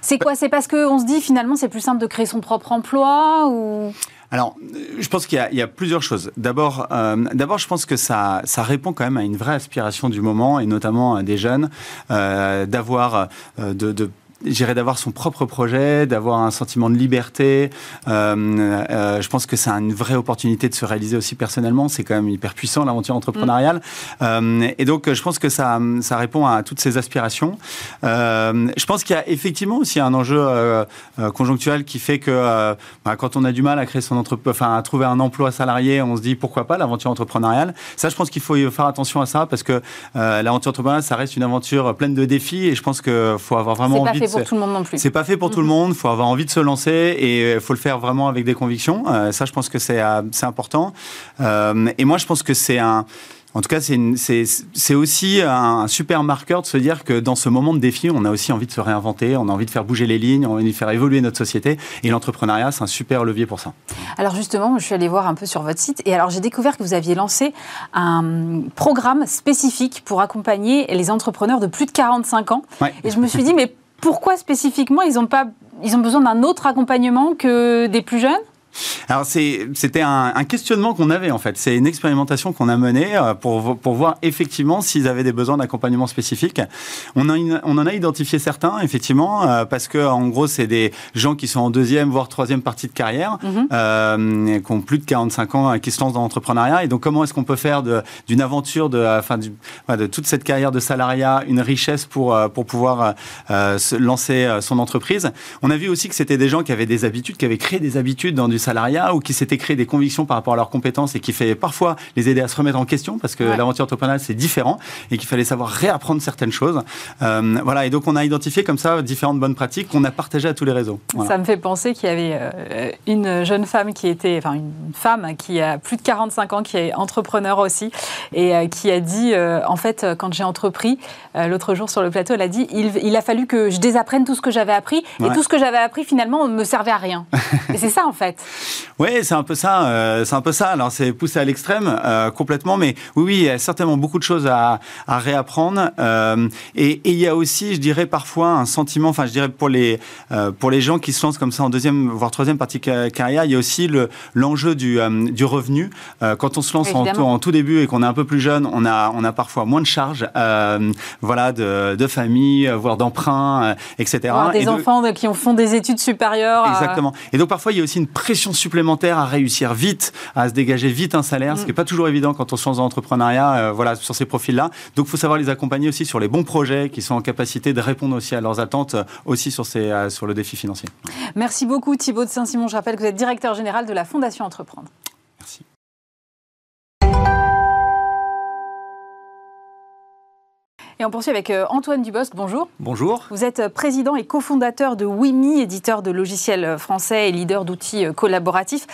C'est quoi? C'est parce qu'on se dit finalement c'est plus simple de créer son propre emploi ou? Alors, je pense qu'il y, a plusieurs choses. D'abord, euh, d'abord, je pense que ça, répond quand même à une vraie aspiration du moment, et notamment des jeunes, euh, d'avoir, euh, de, de j'irais d'avoir son propre projet, d'avoir un sentiment de liberté. Euh, euh, je pense que c'est une vraie opportunité de se réaliser aussi personnellement. C'est quand même hyper puissant l'aventure entrepreneuriale. Euh, et donc, je pense que ça, ça répond à toutes ces aspirations. Euh, je pense qu'il y a effectivement aussi un enjeu euh, euh, conjoncturel qui fait que bah, quand on a du mal à créer son entreprise, enfin à trouver un emploi salarié, on se dit pourquoi pas l'aventure entrepreneuriale. Ça, je pense qu'il faut faire attention à ça parce que l'aventure entrepreneuriale, ça reste une aventure pleine de défis et je pense qu'il faut avoir vraiment envie pour tout le monde non plus. C'est pas fait pour tout le mhm. monde. Il faut avoir envie de se lancer et il faut le faire vraiment avec des convictions. Euh, ça, je pense que c'est euh, important. Euh, et moi, je pense que c'est un en tout cas, c'est aussi un super marqueur de se dire que dans ce moment de défi, on a aussi envie de se réinventer, on a envie de faire bouger les lignes, on a envie de faire évoluer notre société. Et l'entrepreneuriat, c'est un super levier pour ça. Alors justement, je suis allée voir un peu sur votre site et alors j'ai découvert que vous aviez lancé un programme spécifique pour accompagner les entrepreneurs de plus de 45 ans. Et je me suis dit, mais pourquoi spécifiquement ils ont, pas, ils ont besoin d'un autre accompagnement que des plus jeunes? Alors c'était un, un, questionnement qu'on avait en fait. C'est une expérimentation qu'on a menée euh, pour, pour voir effectivement s'ils avaient des besoins d'accompagnement spécifique. On, on en a identifié certains effectivement euh, parce que en gros c'est des gens qui sont en deuxième voire troisième partie de carrière, mhm. euh, qui ont plus de 45 ans, qui se lancent dans l'entrepreneuriat. Et donc comment est-ce qu'on peut faire d'une aventure de, enfin, du, de toute cette carrière de salariat une richesse pour pour pouvoir se lancer son entreprise? On a vu aussi que c'était des gens qui avaient des habitudes, qui avaient créé des habitudes dans du salariat ou qui s'étaient créé des convictions par rapport à leurs compétences et qui fait parfois les aider à se remettre en question parce que l'aventure entrepreneuriale c'est différent et qu'il fallait savoir réapprendre certaines choses. Euh, voilà, et donc on a identifié comme ça différentes bonnes pratiques qu'on a partagées à tous les réseaux. Ça me fait penser qu'il y avait euh, une jeune femme qui était, enfin une femme qui a plus de 45 ans, qui est entrepreneur aussi et euh, qui a dit, en fait, quand j'ai entrepris, l'autre jour sur le plateau, elle a dit, il, il, a fallu que je désapprenne tout ce que j'avais appris et tout ce que j'avais appris finalement ne me servait à rien. [LAUGHS] et c'est ça en fait. Oui, c'est un peu ça. Euh, c'est un peu ça. Alors, c'est poussé à l'extrême euh, complètement, mais oui, oui, il y a certainement beaucoup de choses à, à réapprendre. Euh, et, il y a aussi, je dirais, parfois un sentiment. Enfin, je dirais pour les pour les gens qui se lancent comme ça en deuxième voire troisième partie de carrière, il y a aussi le l'enjeu du du revenu. quand on se lance en, en, tout début et qu'on est un peu plus jeune, on a on a parfois moins de charges, voilà, de, de famille, voire d'emprunt, etc. des enfants qui font des études supérieures. Exactement. Et donc parfois il y a aussi une pression supplémentaire à réussir vite, à se dégager vite un salaire, ce qui n'est pas toujours évident quand on se lance dans l'entrepreneuriat, euh, voilà, sur ces profils-là. Donc, il faut savoir les accompagner aussi sur les bons projets qui sont en capacité de répondre aussi à leurs attentes, euh, aussi euh, sur le défi financier. Merci beaucoup Thibaut de Saint-Simon. Je rappelle que vous êtes directeur général de la Fondation Entreprendre. Et on poursuit avec euh, Antoine Dubosc. Bonjour. Bonjour. Vous êtes euh, président et cofondateur de Wimi, éditeur de logiciels euh, français et leader d'outils collaboratifs.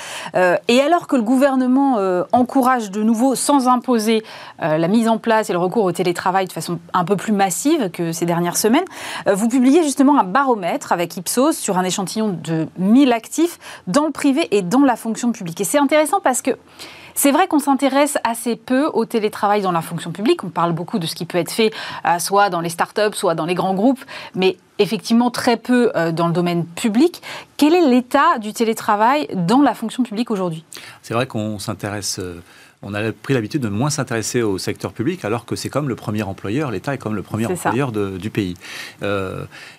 Et alors que le gouvernement encourage de nouveau, sans imposer, la mise en place et le recours au télétravail de façon un peu plus massive que ces dernières semaines, vous publiez justement un baromètre avec Ipsos sur un échantillon de 1000 actifs dans le privé et dans la fonction publique. Et c'est intéressant parce que c'est vrai qu'on s'intéresse assez peu au télétravail dans la fonction publique. On parle beaucoup de ce qui peut être fait euh, soit dans les startups, soit dans les grands groupes, mais effectivement très peu euh, dans le domaine public. Quel est l'état du télétravail dans la fonction publique aujourd'hui? C'est vrai qu'on s'intéresse. Euh, on a pris l'habitude de moins s'intéresser au secteur public, alors que c'est comme le premier employeur, l'État est comme le premier employeur du pays.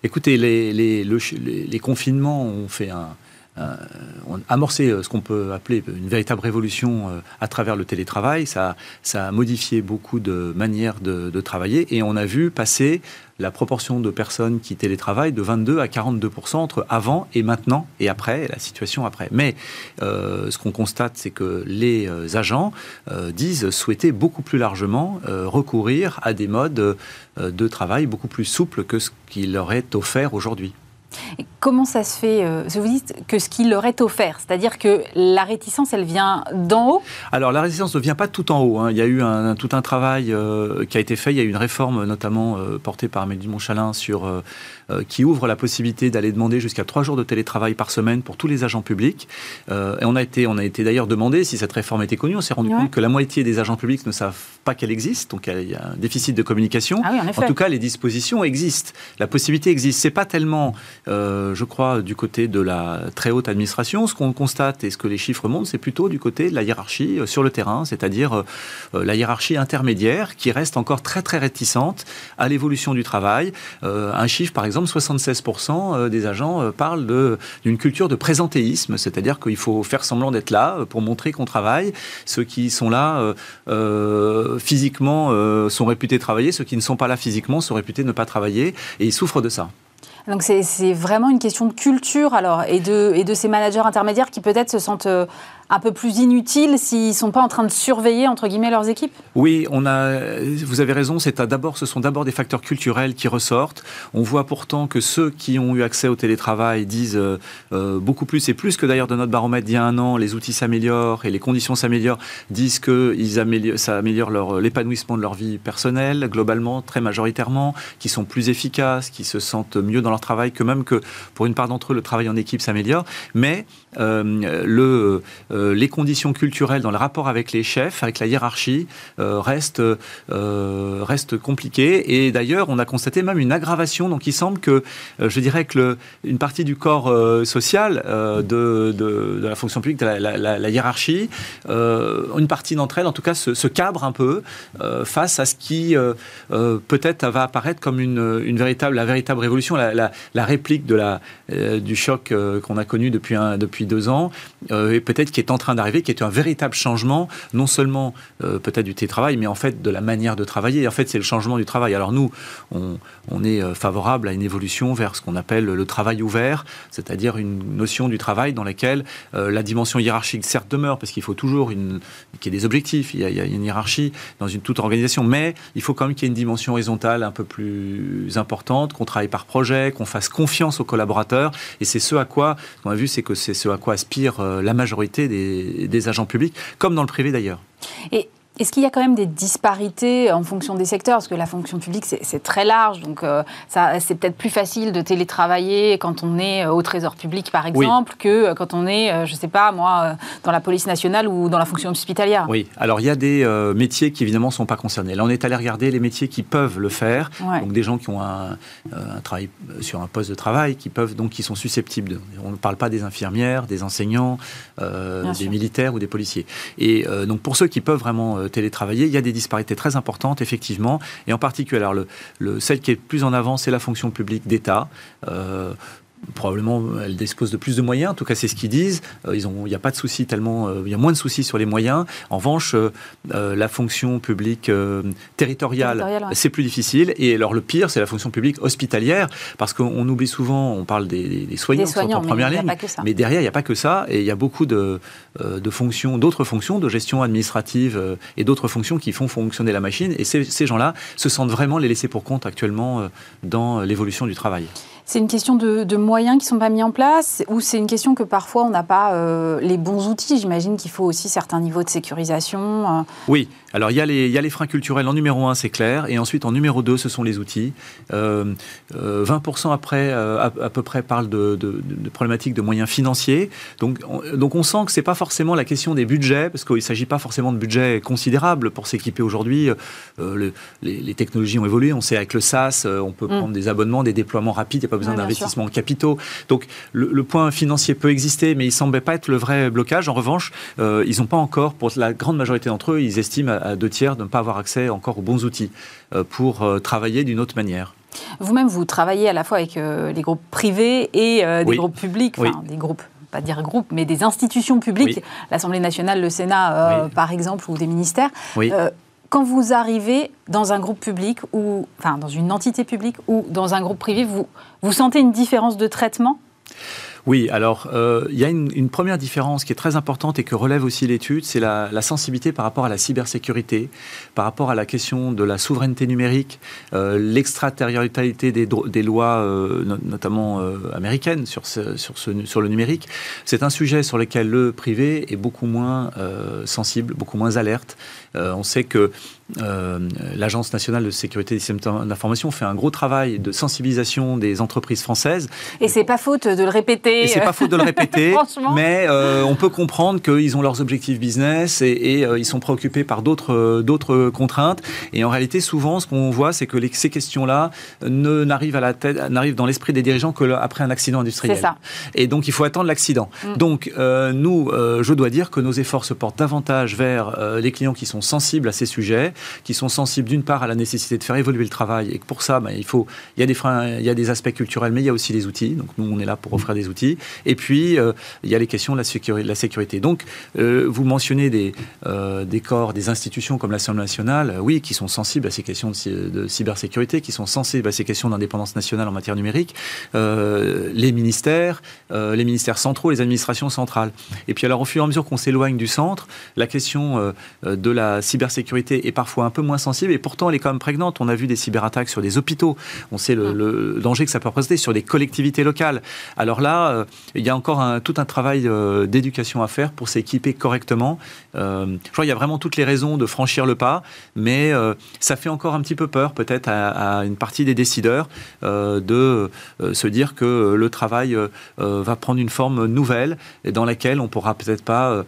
écoutez, les, les, confinements ont fait un, euh, amorcé euh, ce qu'on peut appeler une véritable révolution euh, à travers le télétravail. Ça, ça a modifié beaucoup de manières de, travailler et on a vu passer la proportion de personnes qui télétravaillent de 22 à 42% entre avant et maintenant et après, la situation après. Mais ce qu'on constate, c'est que les agents disent souhaiter beaucoup plus largement recourir à des modes de travail beaucoup plus souples que ce qui leur est offert aujourd'hui comment ça se fait euh, Vous dites que ce qui leur est offert, c'est-à-dire que la réticence, elle vient d'en haut? Alors la réticence ne vient pas tout en haut. Hein. Il y a eu un, tout un travail euh, qui a été fait. Il y a eu une réforme notamment euh, portée par Amélie Montchalin sur, qui ouvre la possibilité d'aller demander jusqu'à trois jours de télétravail par semaine pour tous les agents publics. et on a été, on a été d'ailleurs demandé si cette réforme était connue. On s'est rendu compte que la moitié des agents publics ne savent pas qu'elle existe. Donc il y a un déficit de communication. Ah en, tout cas, les dispositions existent. La possibilité existe. C'est pas tellement euh, je crois, du côté de la très haute administration. Ce qu'on constate et ce que les chiffres montrent, c'est plutôt du côté de la hiérarchie euh, sur le terrain, c'est-à-dire euh, la hiérarchie intermédiaire qui reste encore très très réticente à l'évolution du travail. un chiffre, par exemple, 76% des agents parlent d'une culture de présentéisme, c'est-à-dire qu'il faut faire semblant d'être là pour montrer qu'on travaille. Ceux qui sont là physiquement sont réputés travailler, ceux qui ne sont pas là physiquement sont réputés ne pas travailler, et ils souffrent de ça. Donc c'est vraiment une question de culture alors et de, ces managers intermédiaires qui peut-être se sentent euh, un peu plus inutiles s'ils ne sont pas en train de surveiller, entre guillemets, leurs équipes? Oui, on a, vous avez raison, c'est d'abord, ce sont d'abord des facteurs culturels qui ressortent. On voit pourtant que ceux qui ont eu accès au télétravail disent euh, euh, beaucoup plus, et plus que d'ailleurs de notre baromètre d'il y a un an, les outils s'améliorent et les conditions s'améliorent, disent que améliorent, ça améliore l'épanouissement de leur vie personnelle, globalement, très majoritairement, qui sont plus efficaces, qui se sentent mieux dans leur travail, que même que pour une part d'entre eux, le travail en équipe s'améliore. Mais euh, le, euh, les conditions culturelles dans le rapport avec les chefs, avec la hiérarchie, euh, restent, restent compliquées. Et d'ailleurs, on a constaté même une aggravation. Donc, il semble que, je dirais que une partie du corps social de, de, la fonction publique, de la, hiérarchie, une partie d'entre elles, en tout cas, se, cabre un peu face à ce qui peut-être va apparaître comme une, une, véritable, la véritable révolution, la, réplique de la, du choc qu'on a connu depuis, depuis deux ans, euh, et peut-être qui est en train d'arriver, qui est un véritable changement, non seulement euh, peut-être du télétravail, mais en fait de la manière de travailler. En fait, c'est le changement du travail. Alors nous, on, est euh, favorable à une évolution vers ce qu'on appelle le travail ouvert, c'est-à-dire une notion du travail dans laquelle la dimension hiérarchique certes demeure, parce qu'il faut toujours qu'il y ait des objectifs, il y, a, une hiérarchie dans une toute organisation, mais il faut quand même qu'il y ait une dimension horizontale un peu plus importante, qu'on travaille par projet, qu'on fasse confiance aux collaborateurs, et c'est ce à quoi on a vu, c'est que c'est ce à quoi aspire euh, la majorité des, des agents publics, comme dans le privé d'ailleurs. Est-ce qu'il y a quand même des disparités en fonction des secteurs? Parce que la fonction publique, c'est très large, donc euh, c'est peut-être plus facile de télétravailler quand on est euh, au Trésor public, par exemple, que euh, quand on est, je ne sais pas, moi, dans la police nationale ou dans la fonction hospitalière. Oui, alors il y a des métiers qui, évidemment, ne sont pas concernés. Là, on est allé regarder les métiers qui peuvent le faire, donc des gens qui ont un, travail sur un poste de travail, qui peuvent, donc, qui sont susceptibles de... On ne parle pas des infirmières, des enseignants, des militaires ou des policiers. Et donc, pour ceux qui peuvent vraiment euh, télétravailler, il y a des disparités très importantes, effectivement, et en particulier, alors le, celle qui est plus en avant, c'est la fonction publique d'État. Euh, probablement elles disposent de plus de moyens, en tout cas c'est ce qu'ils disent. Euh, ils ont, il n'y a pas de soucis tellement, euh, il y a moins de soucis sur les moyens. En revanche, euh, la fonction publique territoriale, c'est plus difficile. Et alors le pire, c'est la fonction publique hospitalière, parce qu'on oublie souvent, on parle des, soignants, qui sont en première ligne, mais derrière il n'y a pas que ça, et il y a beaucoup de, de fonctions, d'autres fonctions de gestion administrative et d'autres fonctions qui font fonctionner la machine. Et ces, ces gens-là se sentent vraiment les laissés pour compte actuellement dans l'évolution du travail. C'est une question de, moyens qui ne sont pas mis en place ou c'est une question que parfois on n'a pas euh, les bons outils J'imagine qu'il faut aussi certains niveaux de sécurisation. Euh. Oui, alors il y, a les, il y a les freins culturels en numéro un, c'est clair, et ensuite en numéro deux, ce sont les outils. 20% euh, après, à, peu près, parlent de, problématiques de moyens financiers. Donc on, donc on sent que ce n'est pas forcément la question des budgets, parce qu'il ne s'agit pas forcément de budgets considérables pour s'équiper aujourd'hui. les, technologies ont évolué, on sait avec le SaaS, on peut mm. prendre des abonnements, des déploiements rapides, pas besoin d'investissement en capitaux. Donc le, point financier peut exister, mais il ne semblait pas être le vrai blocage. En revanche, euh, ils n'ont pas encore, pour la grande majorité d'entre eux, ils estiment à, deux tiers de ne pas avoir accès encore aux bons outils euh, pour euh, travailler d'une autre manière. Vous-même, vous travaillez à la fois avec les groupes privés et des groupes publics, enfin, des groupes pas dire groupes, mais des institutions publiques, l'Assemblée nationale, le Sénat, par exemple, ou des ministères. Quand vous arrivez dans un groupe public ou enfin dans une entité publique ou dans un groupe privé, vous, vous sentez une différence de traitement? Oui, alors euh, il y a une, première différence qui est très importante et que relève aussi l'étude, c'est la, sensibilité par rapport à la cybersécurité, par rapport à la question de la souveraineté numérique, euh, l'extraterritorialité des, des, lois, euh, notamment américaines, sur, sur, ce, sur le numérique. C'est un sujet sur lequel le privé est beaucoup moins sensible, beaucoup moins alerte. on sait que euh, l'Agence nationale de sécurité des systèmes d'information fait un gros travail de sensibilisation des entreprises françaises. Et c'est pas faute de le répéter. Et c'est pas faute de le répéter, [LAUGHS] mais euh, on peut comprendre qu'ils ont leurs objectifs business et, euh, ils sont préoccupés par d'autres d'autres contraintes. Et en réalité, souvent, ce qu'on voit, c'est que les, ces questions-là ne n'arrivent à la tête, n'arrivent dans l'esprit des dirigeants que après un accident industriel. Ça. Et donc, il faut attendre l'accident. Mm. Donc, nous, je dois dire que nos efforts se portent davantage vers les clients qui sont sensibles à ces sujets qui sont sensibles d'une part à la nécessité de faire évoluer le travail et que pour ça, ben, il faut, il y a des freins, il y a des aspects culturels, mais il y a aussi les outils. Donc nous, on est là pour offrir des outils. Et puis, euh, il y a les questions de la, sécurité. La sécurité. Donc, euh, vous mentionnez des, euh, des corps, des institutions comme l'Assemblée nationale, oui, qui sont sensibles à ces questions de, cybersécurité, qui sont sensibles à ces questions d'indépendance nationale en matière numérique, les ministères, les ministères centraux, les administrations centrales. Et puis alors, au fur et à mesure qu'on s'éloigne du centre, la question de la cybersécurité est parfois un peu moins sensible et pourtant elle est quand même prégnante. On a vu des cyberattaques sur des hôpitaux. On sait le, danger que ça peut représenter sur des collectivités locales. Alors là, euh, il y a encore un, tout un travail euh, d'éducation à faire pour s'équiper correctement. Euh, je crois qu'il y a vraiment toutes les raisons de franchir le pas, mais ça fait encore un petit peu peur peut-être à, une partie des décideurs de se dire que le travail va prendre une forme nouvelle et dans laquelle on pourra peut-être pas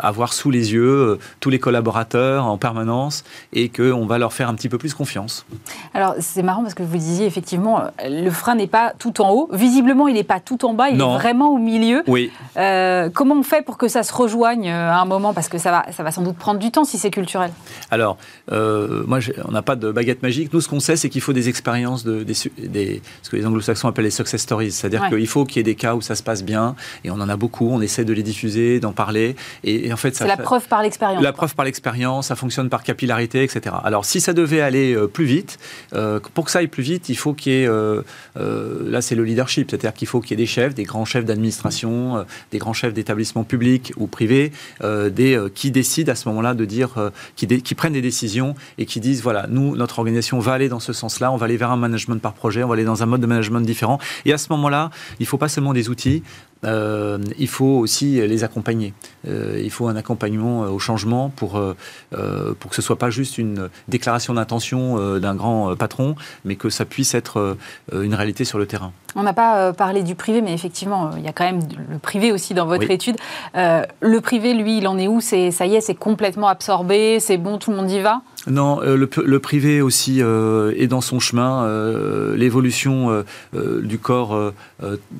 avoir sous les yeux tous les collaborateurs en permanence et qu'on va leur faire un petit peu plus confiance. Alors c'est marrant parce que vous disiez effectivement, le frein n'est pas tout en haut. Visiblement, il n'est pas tout en bas, il est vraiment au milieu. Oui. Euh, comment on fait pour que ça se rejoigne euh, à un moment Parce que ça va, ça va sans doute prendre du temps si c'est culturel. Alors, euh, moi, on n'a pas de baguette magique. Nous, ce qu'on sait, c'est qu'il faut des expériences, de, des, des, ce que les anglo-saxons appellent les success stories. C'est-à-dire qu'il faut qu'il y ait des cas où ça se passe bien, et on en a beaucoup. On essaie de les diffuser, d'en parler. Et, en fait, c'est la preuve par l'expérience. La preuve par l'expérience, ça fonctionne par capillarité, etc. Alors, si ça devait aller euh, plus vite, euh, pour que ça aille plus vite, il faut qu'il y ait, euh, là c'est le leadership, c'est-à-dire qu'il faut qu'il y ait des chefs, des grands chefs d'administration, des grands chefs d'établissements publics ou privés, des, qui décident à ce moment-là de dire, qui, qui, prennent des décisions et qui disent, voilà, nous, notre organisation va aller dans ce sens-là, on va aller vers un management par projet, on va aller dans un mode de management différent. Et à ce moment-là, il ne faut pas seulement des outils, euh, il faut aussi les accompagner. Euh, il faut un accompagnement euh, au changement pour, pour que ce ne soit pas juste une déclaration d'intention d'un grand patron, mais que ça puisse être une réalité sur le terrain. On n'a pas parlé du privé, mais effectivement, il y a quand même le privé aussi dans votre étude. le privé, lui, il en est où? Ça y est, c'est complètement absorbé, c'est bon, tout le monde y va? Non, euh, le, le, privé aussi euh, est dans son chemin. Euh, l'évolution du corps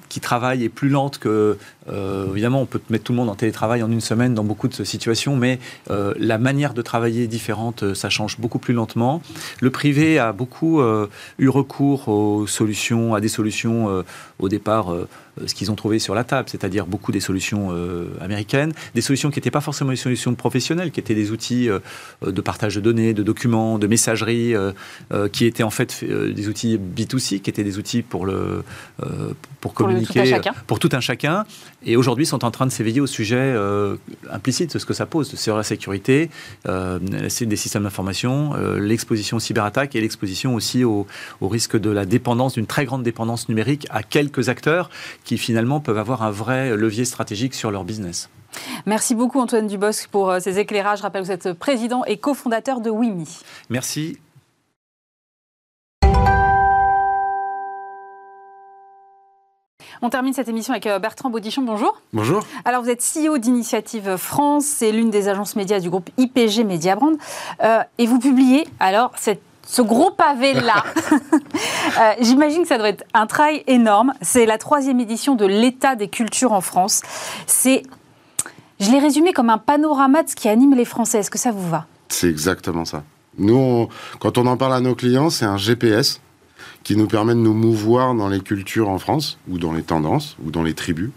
qui travaille est plus lente que. Évidemment, on peut mettre tout le monde en télétravail en une semaine dans beaucoup de situations, mais la manière de travailler est différente. Ça change beaucoup plus lentement. Le privé a beaucoup eu recours aux solutions, à des solutions au départ ce qu'ils ont trouvé sur la table, c'est-à-dire beaucoup des solutions américaines, des solutions qui n'étaient pas forcément des solutions professionnelles, qui étaient des outils de partage de données, de documents, de messagerie, euh, euh, qui étaient en fait euh, des outils B2C, qui étaient des outils pour, le, pour, communiquer, pour tout un chacun. Et aujourd'hui, sont en train de s'éveiller au sujet implicite de ce que ça pose, sur la sécurité, des systèmes d'information, l'exposition aux cyberattaques et l'exposition aussi au, au risque de la dépendance, d'une très grande dépendance numérique à quelques acteurs qui finalement peuvent avoir un vrai levier stratégique sur leur business. Merci beaucoup Antoine Dubosc pour euh, ces éclairages. Je rappelle que vous êtes président et cofondateur de WIMI. Merci. On termine cette émission avec euh, Bertrand Baudichon. Bonjour. Bonjour. Alors, vous êtes CEO d'Initiative France, c'est l'une des agences médias du groupe IPG Mediabrand. Euh, et vous publiez alors ce gros pavé-là. [LAUGHS] J'imagine que ça doit être un travail énorme. C'est la troisième édition de l'état des cultures en France. C'est je l'ai résumé comme un panorama de ce qui anime les Français. Est-ce que ça vous va? C'est exactement ça. Nous, quand on en parle à nos clients, c'est un GPS qui nous permet de nous mouvoir dans les cultures en France, ou dans les tendances, ou dans les tribus.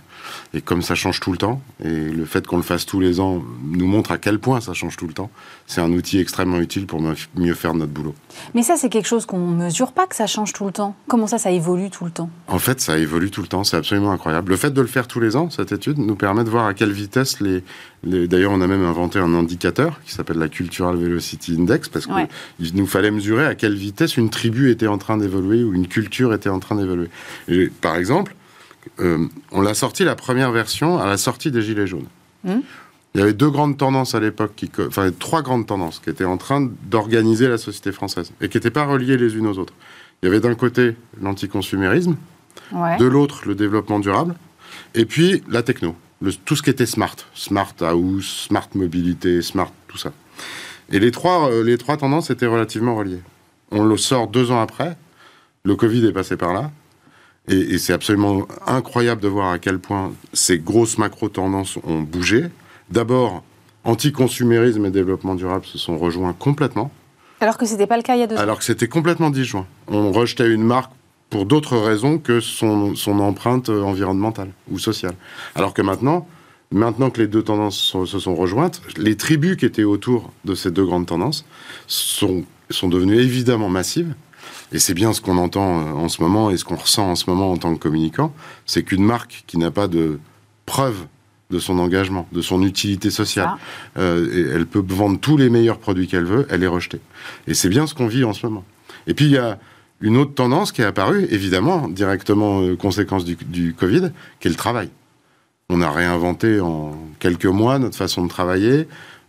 Et comme ça change tout le temps, et le fait qu'on le fasse tous les ans nous montre à quel point ça change tout le temps, c'est un outil extrêmement utile pour mieux faire notre boulot. Mais ça, c'est quelque chose qu'on ne mesure pas que ça change tout le temps. Comment ça, ça évolue tout le temps? En fait, ça évolue tout le temps, c'est absolument incroyable. Le fait de le faire tous les ans, cette étude, nous permet de voir à quelle vitesse les... D'ailleurs, on a même inventé un indicateur qui s'appelle la Cultural Velocity Index, parce qu'il nous fallait mesurer à quelle vitesse une tribu était en train d'évoluer ou une culture était en train d'évoluer. Par exemple, euh, on l'a sorti la première version à la sortie des Gilets jaunes. Hmm. Il y avait deux grandes tendances à l'époque, enfin trois grandes tendances qui étaient en train d'organiser la société française et qui n'étaient pas reliées les unes aux autres. Il y avait d'un côté l'anticonsumérisme, de l'autre le développement durable, et puis la techno, tout ce qui était smart, smart house, smart mobilité, smart, tout ça. Et les trois, euh, les trois tendances étaient relativement reliées. On le sort deux ans après, le Covid est passé par là, et, c'est absolument incroyable de voir à quel point ces grosses macro-tendances ont bougé. D'abord, anticonsumérisme et développement durable se sont rejoints complètement. Alors que ce n'était pas le cas il y a deux ans. Alors que c'était complètement disjoint. On rejetait une marque pour d'autres raisons que son, son, empreinte environnementale ou sociale. Alors que maintenant, maintenant que les deux tendances se sont rejointes, les tribus qui étaient autour de ces deux grandes tendances sont, sont devenues évidemment massives. Et c'est bien ce qu'on entend euh, en ce moment et ce qu'on ressent en ce moment en tant que communicant, c'est qu'une marque qui n'a pas de preuve de son engagement, de son utilité sociale. Euh, elle peut vendre tous les meilleurs produits qu'elle veut, elle est rejetée. Et c'est bien ce qu'on vit en ce moment. Et puis il y a une autre tendance qui est apparue, évidemment, directement euh, conséquence du, du, Covid, qui est le travail. On a réinventé en quelques mois notre façon de travailler,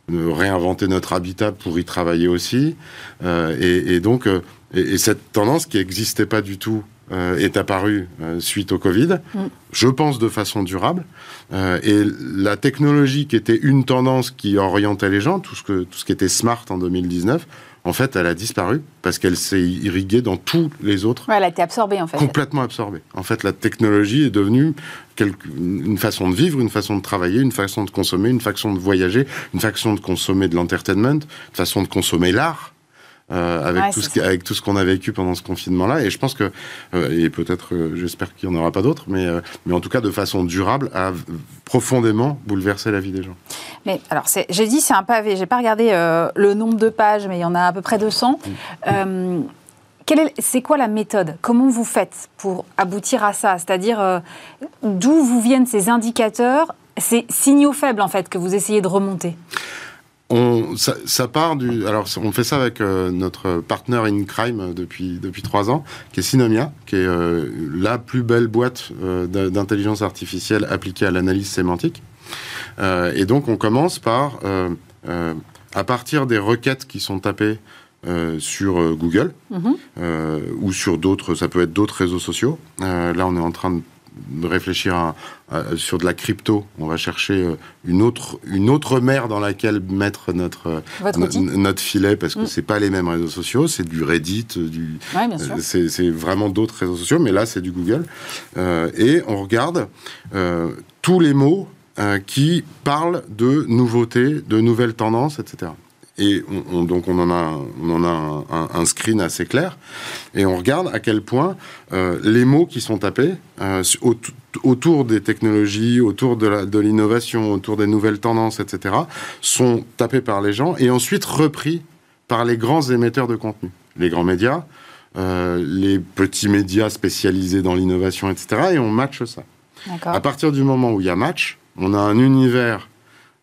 réinventer notre habitat pour y travailler aussi. Euh, et, et, donc, euh, et, cette tendance qui n'existait pas du tout euh, est apparue suite au Covid, mm. je pense de façon durable. et la technologie qui était une tendance qui orientait les gens, tout ce, que, tout ce qui était smart en 2019, en fait, elle a disparu parce qu'elle s'est irriguée dans tous les autres. elle a été absorbée, en fait. Complètement absorbée. En fait, la technologie est devenue une façon de vivre, une façon de travailler, une façon de consommer, une façon de voyager, une façon de consommer de l'entertainment, une façon de consommer l'art. Euh, avec, tout ce avec tout ce qu'on a vécu pendant ce confinement-là. Et je pense que, euh, et peut-être, euh, j'espère qu'il n'y en aura pas d'autres, mais, mais en tout cas de façon durable, a profondément bouleversé la vie des gens. Mais alors, j'ai dit c'est un pavé, j'ai pas regardé le nombre de pages, mais il y en a à peu près 200. Mm. C'est quoi la méthode? Comment vous faites pour aboutir à ça? C'est-à-dire, d'où vous viennent ces indicateurs, ces signaux faibles, en fait, que vous essayez de remonter on, ça, part du. Alors, on fait ça avec euh, notre partenaire in crime depuis depuis trois ans, qui est Synomia, qui est euh, la plus belle boîte euh, d'intelligence artificielle appliquée à l'analyse sémantique. et donc, on commence par, à partir des requêtes qui sont tapées sur Google mm-hmm. ou sur d'autres, ça peut être d'autres réseaux sociaux. là, on est en train de réfléchir à, sur de la crypto. On va chercher euh, une autre, une autre mer dans laquelle mettre notre, notre filet parce que mm. c'est pas les mêmes réseaux sociaux. C'est du Reddit, du, c'est vraiment d'autres réseaux sociaux, mais là c'est du Google. et on regarde tous les mots qui parlent de nouveautés, de nouvelles tendances, etc. Et donc on en a, on en a un, screen assez clair. Et on regarde à quel point euh, les mots qui sont tapés euh, autour des technologies, autour de l'innovation, autour des nouvelles tendances, etc., sont tapés par les gens et ensuite repris par les grands émetteurs de contenu. Les grands médias, euh, les petits médias spécialisés dans l'innovation, etc. Et on matche ça. À partir du moment où il y a match, on a un univers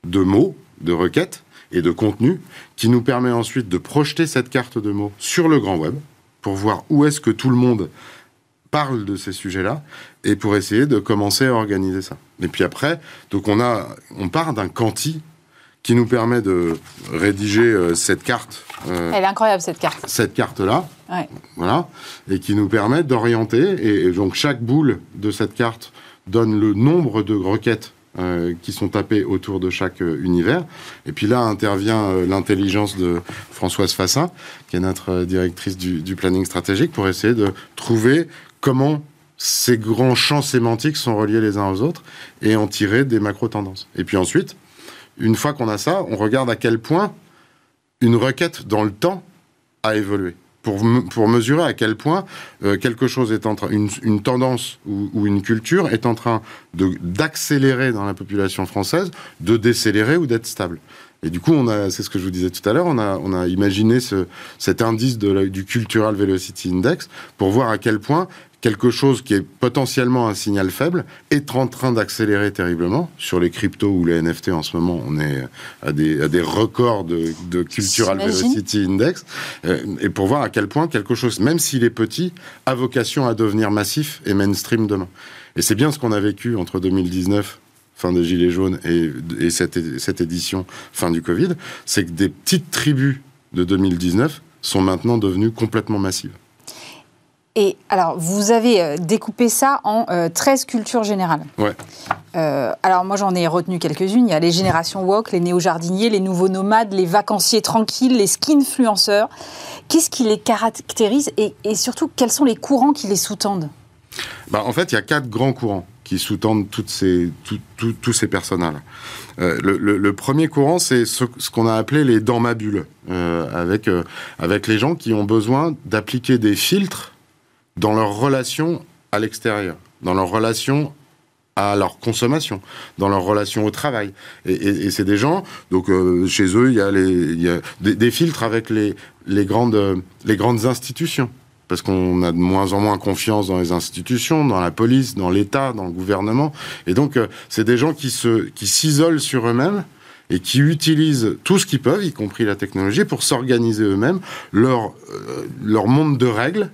de mots, de requêtes, et de contenu qui nous permet ensuite de projeter cette carte de mots sur le grand web pour voir où est-ce que tout le monde parle de ces sujets-là et pour essayer de commencer à organiser ça. Et puis après, donc on a, on part d'un quanti qui nous permet de rédiger euh, cette carte. Euh, Elle est incroyable cette carte. Cette carte-là, voilà, et qui nous permet d'orienter. et, donc chaque boule de cette carte donne le nombre de requêtes euh, qui sont tapés autour de chaque euh, univers. Et puis là intervient euh, l'intelligence de Françoise Fassin, qui est notre directrice du, planning stratégique, pour essayer de trouver comment ces grands champs sémantiques sont reliés les uns aux autres et en tirer des macro-tendances. Et puis ensuite, une fois qu'on a ça, on regarde à quel point une requête dans le temps a évolué pour, mesurer à quel point euh, quelque chose est en train, une, tendance ou, une culture est en train d'accélérer dans la population française, de décélérer ou d'être stable. Et du coup, on a, c'est ce que je vous disais tout à l'heure, on a, on a imaginé ce, cet indice de du Cultural Velocity Index pour voir à quel point quelque chose qui est potentiellement un signal faible est en train d'accélérer terriblement. Sur les cryptos ou les NFT en ce moment, on est à des, à des records de, de Cultural Velocity Index. Euh, et pour voir à quel point quelque chose, même s'il est petit, a vocation à devenir massif et mainstream demain. Et c'est bien ce qu'on a vécu entre 2019 fin des Gilets jaunes et, et cette, cette édition fin du Covid, c'est que des petites tribus de 2019 sont maintenant devenues complètement massives. Et alors, vous avez euh, découpé ça en 13 euh, cultures générales. Ouais. Euh, alors, moi, j'en ai retenu quelques-unes. Il y a les générations woke, les néo-jardiniers, les nouveaux nomades, les vacanciers tranquilles, les skin-influenceurs. Qu'est-ce qui les caractérise et, surtout, quels sont les courants qui les sous-tendent? Bah, En fait, il y a quatre grands courants qui sous-tendent toutes ces, tous ces personnages. le, premier courant, c'est ce, qu'on a appelé les dans ma bulle, avec, avec les gens qui ont besoin d'appliquer des filtres dans leur relation à l'extérieur, dans leur relation à leur consommation, dans leur relation au travail. Et, c'est des gens, donc euh, chez eux, il y a, les, des, filtres avec les, les, grandes, les grandes institutions. Parce qu'on a de moins en moins confiance dans les institutions, dans la police, dans l'État, dans le gouvernement. Et donc, euh, c'est des gens qui se, qui s'isolent sur eux-mêmes et qui utilisent tout ce qu'ils peuvent, y compris la technologie, pour s'organiser eux-mêmes, leur, euh, leur monde de règles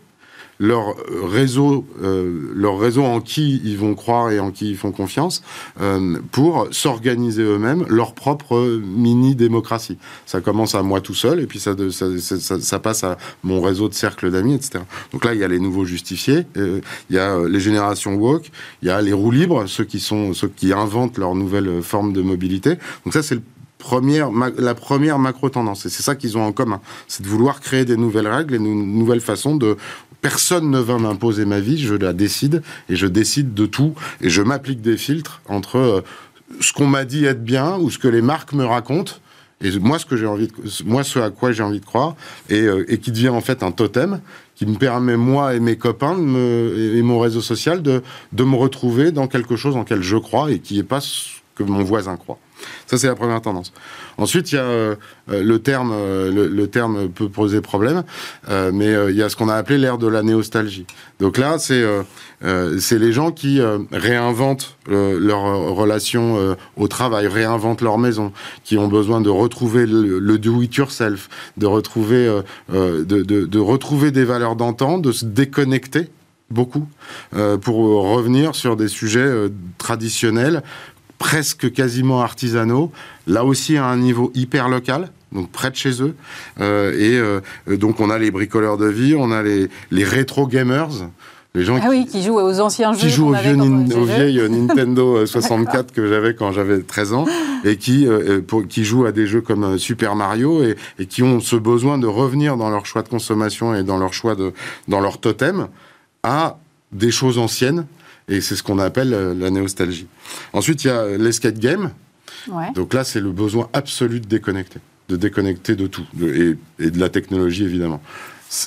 leur réseau, euh, leur réseau en qui ils vont croire et en qui ils font confiance, euh, pour s'organiser eux-mêmes leur propre mini-démocratie. Ça commence à moi tout seul, et puis ça, passe à mon réseau de cercle d'amis, etc. Donc là, il y a les nouveaux justifiés, euh, il y a les générations woke, il y a les roues libres, ceux qui, inventent leur nouvelle forme de mobilité. Donc ça, c'est le première, la première macro-tendance. Et c'est ça qu'ils ont en commun. C'est de vouloir créer des nouvelles règles et une nouvelle façon de Personne ne va m'imposer ma vie, je la décide et je décide de tout et je m'applique des filtres entre euh, ce qu'on m'a dit être bien ou ce que les marques me racontent et moi ce que j'ai envie moi ce à quoi j'ai envie de croire et, euh, et, qui devient en fait un totem qui me permet moi et mes copains et mon réseau social de, de me retrouver dans quelque chose en lequel je crois et qui n'est pas ce que mon voisin croit. Ça, c'est la première tendance. Ensuite, il y a euh, le terme, euh, le, terme peut poser problème, euh, mais il y a ce qu'on a appelé l'ère de la néostalgie. Donc là, c'est c'est les gens qui réinventent leur relation au travail, réinventent leur maison, qui ont besoin de retrouver le, do-it-yourself, de retrouver de, de, de retrouver des valeurs d'antan, de se déconnecter beaucoup pour revenir sur des sujets traditionnels presque quasiment artisanaux, là aussi à un niveau hyper local donc près de chez eux. Euh, et euh, donc on a les bricoleurs de vie, on a les, les rétro gamers. Les gens ah oui, qui jouent aux anciens jeux. Qui jouent au, vieux au vieil [LAUGHS] Nintendo 64 que j'avais quand j'avais 13 ans et qui, euh, pour, qui jouent à des jeux comme Super Mario et, et, qui ont ce besoin de revenir dans leur choix de consommation et dans leur choix de, dans leur totem à des choses anciennes. Et c'est ce qu'on appelle la nostalgie. Ensuite, il y a l'escape game. Ouais. Donc là, c'est le besoin absolu de déconnecter de déconnecter de tout, et, de la technologie évidemment.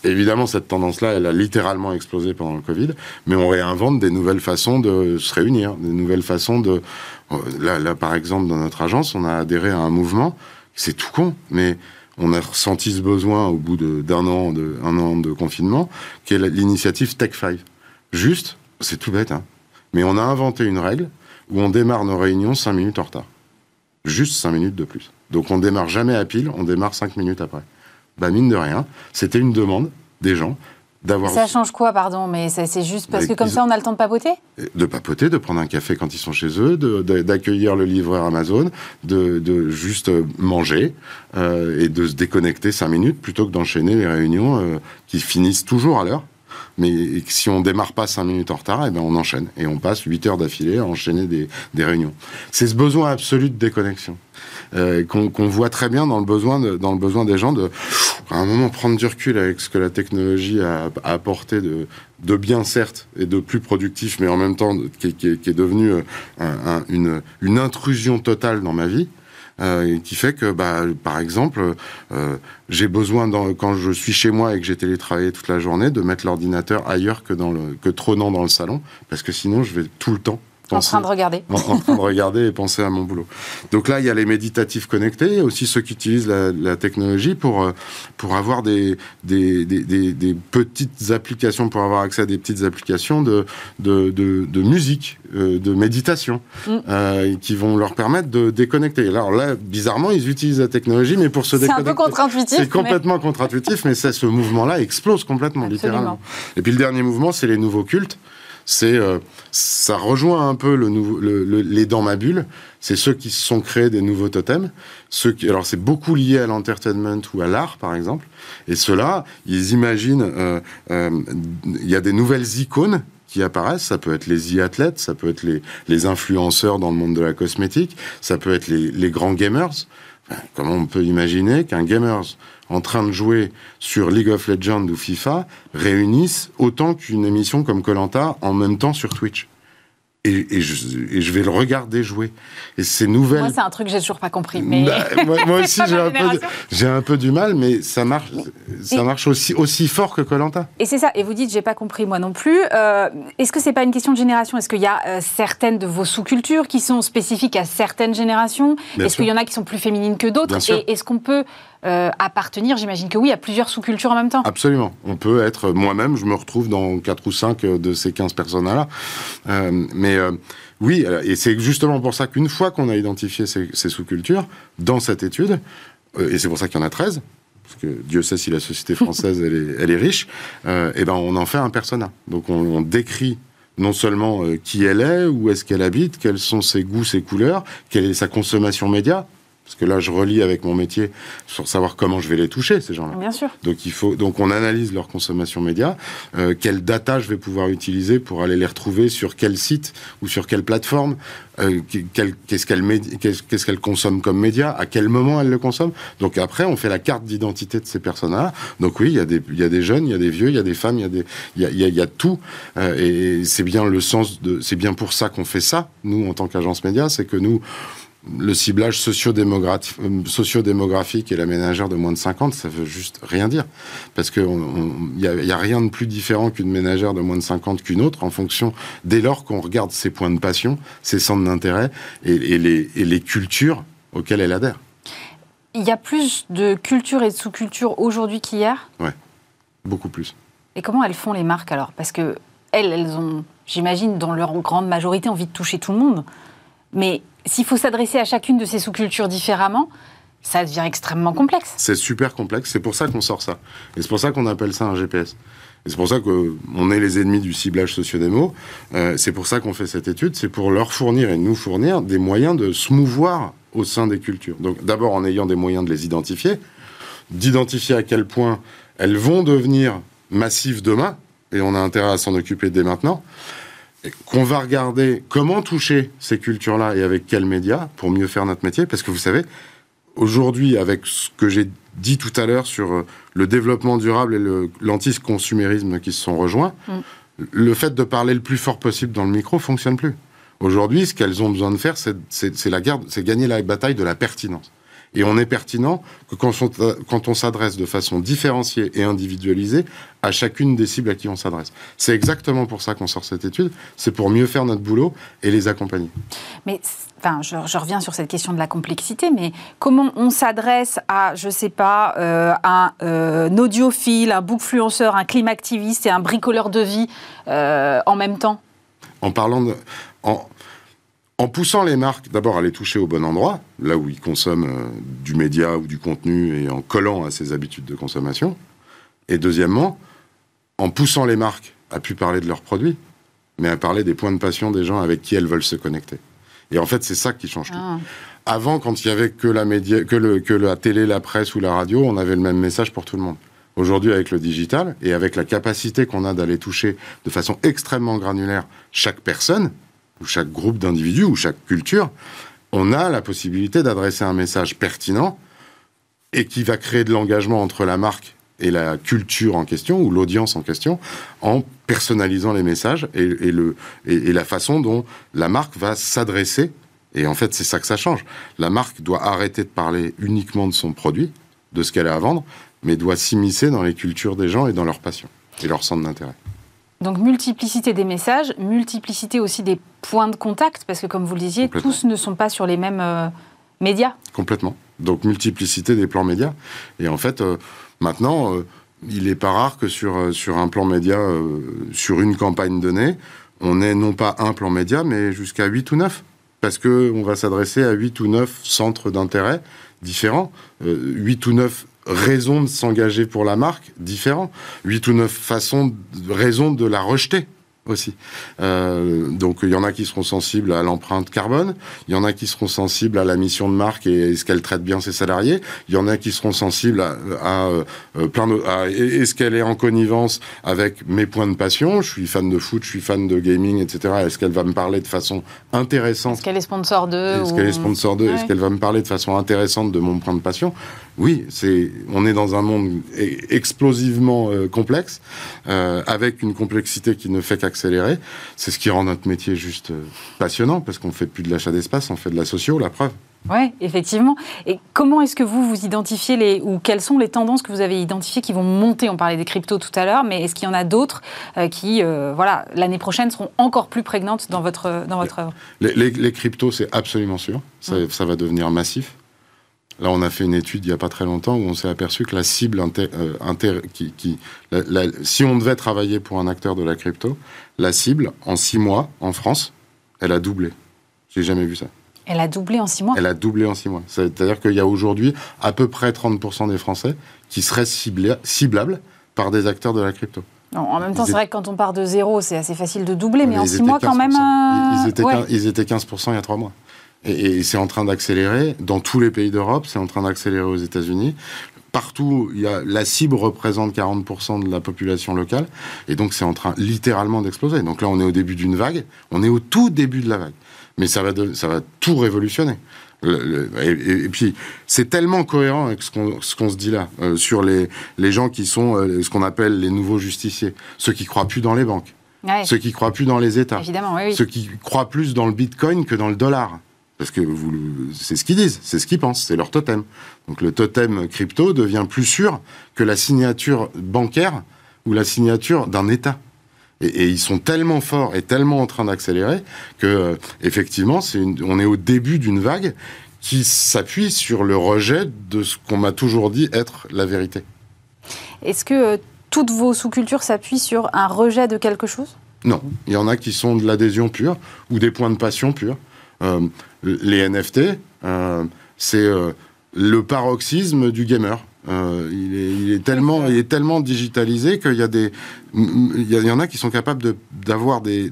Évidemment, cette tendance-là, elle a littéralement explosé pendant le Covid, mais on réinvente des nouvelles façons de se réunir, des nouvelles façons de... Euh, là, là par exemple, dans notre agence, on a adhéré à un mouvement, c'est tout con, mais on a ressenti ce besoin au bout d'un an, de, un an de confinement, qui est l'initiative Tech 5. Juste, c'est tout bête, hein, mais on a inventé une règle où on démarre nos réunions 5 minutes en retard. Juste 5 minutes de plus. Donc on démarre jamais à pile, on démarre cinq minutes après. Bah mine de rien, c'était une demande des gens d'avoir. Ça change quoi, pardon Mais c'est juste parce que comme ça, on a le temps de papoter? De papoter, de prendre un café quand ils sont chez eux, d'accueillir le livreur Amazon, de, juste manger euh, et de se déconnecter cinq minutes plutôt que d'enchaîner les réunions euh, qui finissent toujours à l'heure. Mais si on démarre pas cinq minutes en retard, eh ben on enchaîne. Et on passe 8 heures d'affilée à enchaîner des, des réunions. C'est ce besoin absolu de déconnexion. Euh, qu'on voit très bien dans le besoin dans le besoin des gens de à un moment prendre du recul avec ce que la technologie a, apporté de, de bien certes et de plus productif, mais en même temps qui, est devenu euh, une, une intrusion totale dans ma vie. Euh, qui fait que, bah, par exemple, j'ai besoin, quand je suis chez moi et que j'ai télétravaillé toute la journée, de mettre l'ordinateur ailleurs que, dans le, que trônant dans le salon, parce que sinon je vais tout le temps en train de regarder. [LAUGHS] En, train de regarder et penser à mon boulot. Donc là, il y a les méditatifs connectés, il y a aussi ceux qui utilisent la, technologie pour, euh, pour avoir des des, des, des, petites applications, pour avoir accès à des petites applications de, de, de, musique, euh, de méditation, mm. euh, qui vont leur permettre de déconnecter. Alors là, bizarrement, ils utilisent la technologie, mais pour se déconnecter. C'est un peu contre-intuitif. C'est complètement contre-intuitif, mais ça, ce mouvement-là explose complètement, littéralement. Et puis le dernier mouvement, c'est les nouveaux cultes c'est euh, ça rejoint un peu le, nouveau, les dans ma bulle. C'est ceux qui se sont créés des nouveaux totems. Ceux qui, alors c'est beaucoup lié à l'entertainment ou à l'art par exemple. Et ceux-là, ils imaginent, euh, euh, il y a des nouvelles icônes qui apparaissent. Ça peut être les e-athlètes, ça peut être les, les influenceurs dans le monde de la cosmétique, ça peut être les, les grands gamers. comment on peut imaginer qu'un gamers en train de jouer sur League of Legends ou FIFA réunissent autant qu'une émission comme Colanta en même temps sur Twitch et, je, vais le regarder jouer. Et ces nouvelles. Moi, c'est un truc que j'ai toujours pas compris. Mais... Bah, [LAUGHS] moi, aussi, j'ai un, peu, du mal, mais ça marche, ça marche aussi, aussi fort que Colanta. Et c'est ça. Et vous dites, j'ai pas compris moi non plus. Euh, est-ce que c'est pas une question de génération? Est-ce qu'il y a euh, certaines de vos sous-cultures qui sont spécifiques à certaines générations? Est-ce qu'il y en a qui sont plus féminines que d'autres? Et est-ce qu'on peut euh, appartenir, j'imagine que oui, à plusieurs sous-cultures en même temps. Absolument. On peut être, moi-même, je me retrouve dans 4 ou 5 de ces 15 personnes-là. Euh, mais euh, oui, et c'est justement pour ça qu'une fois qu'on a identifié ces, sous-cultures, dans cette étude, et c'est pour ça qu'il y en a 13, parce que Dieu sait si la société [LAUGHS] française elle, est, elle est riche, et ben on en fait un persona. Donc on, décrit non seulement qui elle est, où est-ce qu'elle habite, quels sont ses goûts, ses couleurs, quelle est sa consommation média, parce que là, je relis avec mon métier sur savoir comment je vais les toucher, ces gens-là. Bien sûr. Donc, il faut, donc on analyse leur consommation média, euh, quelle data je vais pouvoir utiliser pour aller les retrouver sur quel site ou sur quelle plateforme, euh, qu'est-ce qu'elle qu'est-ce qu'elle consomme comme média, à quel moment elle le consomme. Donc après, on fait la carte d'identité de ces personnes-là. Donc oui, il y, a des, il y a des jeunes, il y a des vieux, il y a des femmes, il y a, des, il y a, il y a, tout. Euh, et c'est bien le sens de, c'est bien pour ça qu'on fait ça, nous, en tant qu'agence média, c'est que nous, le ciblage euh, sociodémographique et la ménagère de moins de 50, ça veut juste rien dire. Parce qu'il n'y a, y a, rien de plus différent qu'une ménagère de moins de 50 qu'une autre, en fonction, dès lors qu'on regarde ses points de passion, ses centres d'intérêt et, les, et les cultures auxquelles elle adhère. Il y a plus de cultures et de sous-cultures aujourd'hui qu'hier? Ouais, beaucoup plus. Et comment elles font les marques alors? Parce que elles, elles ont, j'imagine, dans leur grande majorité, envie de toucher tout le monde. Mais s'il faut s'adresser à chacune de ces sous-cultures différemment, ça devient extrêmement complexe. C'est super complexe, c'est pour ça qu'on sort ça. Et c'est pour ça qu'on appelle ça un GPS. Et c'est pour ça qu'on est les ennemis du ciblage sociodémo. Euh, c'est pour ça qu'on fait cette étude, c'est pour leur fournir et nous fournir des moyens de se mouvoir au sein des cultures. Donc d'abord en ayant des moyens de les identifier, d'identifier à quel point elles vont devenir massives demain, et on a intérêt à s'en occuper dès maintenant, qu'on va regarder comment toucher ces cultures-là et avec quels médias pour mieux faire notre métier. Parce que vous savez, aujourd'hui, avec ce que j'ai dit tout à l'heure sur euh, le développement durable et l'anti-consumérisme qui se sont rejoints, mm. le fait de parler le plus fort possible dans le micro fonctionne plus. Aujourd'hui, ce qu'elles ont besoin de faire, c'est gagner la bataille de la pertinence. Et on est pertinent que quand on, s'adresse de façon différenciée et individualisée à chacune des cibles à qui on s'adresse. C'est exactement pour ça qu'on sort cette étude, c'est pour mieux faire notre boulot et les accompagner. Mais enfin, je, reviens sur cette question de la complexité, mais comment on s'adresse à, je sais pas, euh, un, euh, un, audiophile, un bookfluenceur, un climactiviste et un bricoleur de vie euh, en même temps? En parlant de... En, en poussant les marques d'abord à les toucher au bon endroit, là où ils consomment euh, du média ou du contenu et en collant à ses habitudes de consommation. Et deuxièmement, en poussant les marques à plus parler de leurs produits, mais à parler des points de passion des gens avec qui elles veulent se connecter. Et en fait, c'est ça qui change tout. Ah. Avant, quand il y avait que la, média, que, le, que la télé, la presse ou la radio, on avait le même message pour tout le monde. Aujourd'hui, avec le digital et avec la capacité qu'on a d'aller toucher de façon extrêmement granulaire chaque personne, ou chaque groupe d'individus, ou chaque culture, on a la possibilité d'adresser un message pertinent et qui va créer de l'engagement entre la marque et la culture en question, ou l'audience en question, en personnalisant les messages et, le, et, la façon dont la marque va s'adresser. Et en fait, c'est ça que ça change. La marque doit arrêter de parler uniquement de son produit, de ce qu'elle a à vendre, mais doit s'immiscer dans les cultures des gens et dans leurs passions et leur centre d'intérêt. Donc multiplicité des messages, multiplicité aussi des points de contact, parce que comme vous le disiez, tous ne sont pas sur les mêmes euh, médias. Complètement. Donc multiplicité des plans médias. Et en fait, euh, maintenant, euh, il n'est pas rare que sur, sur un plan média, sur une campagne donnée, on ait non pas un plan média, mais jusqu'à 8 ou 9. Parce qu'on va s'adresser à 8 ou 9 centres d'intérêt différents, 8 ou 9 raisons de s'engager pour la marque différents, huit ou neuf façons, raisons de la rejeter aussi. Euh, donc il y en a qui seront sensibles à l'empreinte carbone, il y en a qui seront sensibles à la mission de marque et est-ce qu'elle traite bien ses salariés, il y en a qui seront sensibles à, à, euh, plein de, est-ce qu'elle est en connivence avec mes points de passion, je suis fan de foot, je suis fan de gaming, etc. Est-ce qu'elle va me parler de façon intéressante Est-ce qu'elle est sponsor de Est-ce qu'elle est sponsor de Est-ce qu'elle va me parler de façon intéressante de mon point de passion? Oui, c'est, on est dans un monde e-, explosivement euh, complexe, euh, avec une complexité qui ne fait qu'accélérer C'est ce qui rend notre métier juste euh, passionnant, parce qu'on fait plus de l'achat d'espace, on fait de la socio, la preuve. Oui, effectivement. Et comment est-ce que vous, vous identifiez les, ou quelles sont les tendances que vous avez identifiées qui vont monter? On parlait des cryptos tout à l'heure, mais est-ce qu'il y en a d'autres euh, qui, euh, voilà, l'année prochaine seront encore plus prégnantes dans votre, dans votre œuvre? les, les, cryptos, c'est absolument sûr. Ça, mmh. ça, va devenir massif. Là, on a fait une étude il n'y a pas très longtemps où on s'est aperçu que la cible euh, qui, qui si on devait travailler pour un acteur de la crypto, la cible en six mois en France, elle a doublé. J'ai jamais vu ça. Elle a doublé en six mois? Elle a doublé en six mois. C'est-à-dire qu'il y a aujourd'hui à peu près 30% des Français qui seraient ciblables par des acteurs de la crypto. en même temps, c'est vrai que quand on part de zéro, c'est assez facile de doubler, mais, en six mois, quand même. Ils, étaient, ils étaient 15% il y a trois mois. Et, c'est en train d'accélérer. Dans tous les pays d'Europe, c'est en train d'accélérer aux États-Unis. Partout, il y a, la cible représente 40% de la population locale, et donc c'est en train littéralement d'exploser. Donc là, on est au début d'une vague, on est au tout début de la vague, mais ça va, ça va tout révolutionner. et, puis, c'est tellement cohérent avec ce qu'on se dit là, euh, sur les, les gens qui sont euh, ce qu'on appelle les nouveaux justiciers, ceux qui croient plus dans les banques, ceux qui croient plus dans les États, ceux qui croient plus dans le Bitcoin que dans le dollar. Parce que c'est ce qu'ils disent, c'est ce qu'ils pensent, c'est leur totem. Donc le totem crypto devient plus sûr que la signature bancaire ou la signature d'un État. Et, ils sont tellement forts et tellement en train d'accélérer que, euh, effectivement, on est au début d'une vague qui s'appuie sur le rejet de ce qu'on m'a toujours dit être la vérité. Est-ce que euh, toutes vos sous-cultures s'appuient sur un rejet de quelque chose? Non, il y en a qui sont de l'adhésion pure ou des points de passion pure. Euh, les NFT, euh, c'est euh, le paroxysme du gamer. il, est, tellement, il est tellement digitalisé qu'il y a des, il y, en a qui sont capables d'avoir des,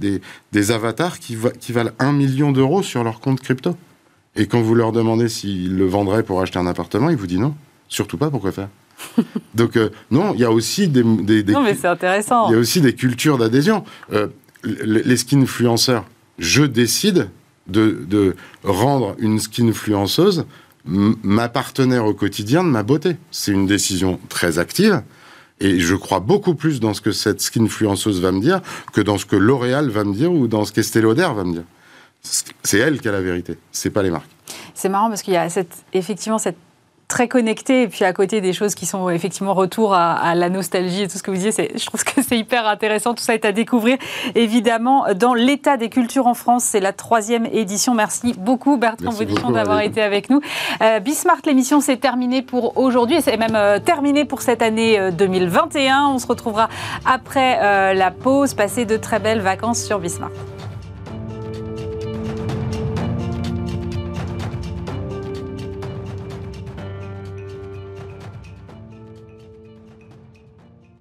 des, avatars qui, qui valent un million d'euros sur leur compte crypto. Et quand vous leur demandez s'ils le vendraient pour acheter un appartement, ils vous disent non, surtout pas. Pourquoi faire? [LAUGHS] Donc euh, non, il y a aussi des, des- des- Non, mais c'est intéressant. il y a aussi des cultures d'adhésion. Euh, les les skinfluenceurs, je décide de, de rendre une skinfluenceuse ma partenaire au quotidien de ma beauté. C'est une décision très active. Et je crois beaucoup plus dans ce que cette skinfluenceuse va me dire que dans ce que L'Oréal va me dire ou dans ce qu'Estée Lauder va me dire. C'est elle qui a la vérité, c'est pas les marques. C'est marrant parce qu'il y a effectivement cette très connecté et puis à côté des choses qui sont effectivement retour à, à la nostalgie et tout ce que vous disiez, c'est- je trouve que c'est hyper intéressant. Tout ça est à découvrir évidemment dans l'état des cultures en France. C'est la troisième édition. Merci beaucoup Bertrand Baudichon d'avoir été avec nous. Euh, Bismart, l'émission c'est terminé pour aujourd'hui et c'est même euh, terminé pour cette année euh, 2021. On se retrouvera après euh, la pause. Passez de très belles vacances sur Bismart.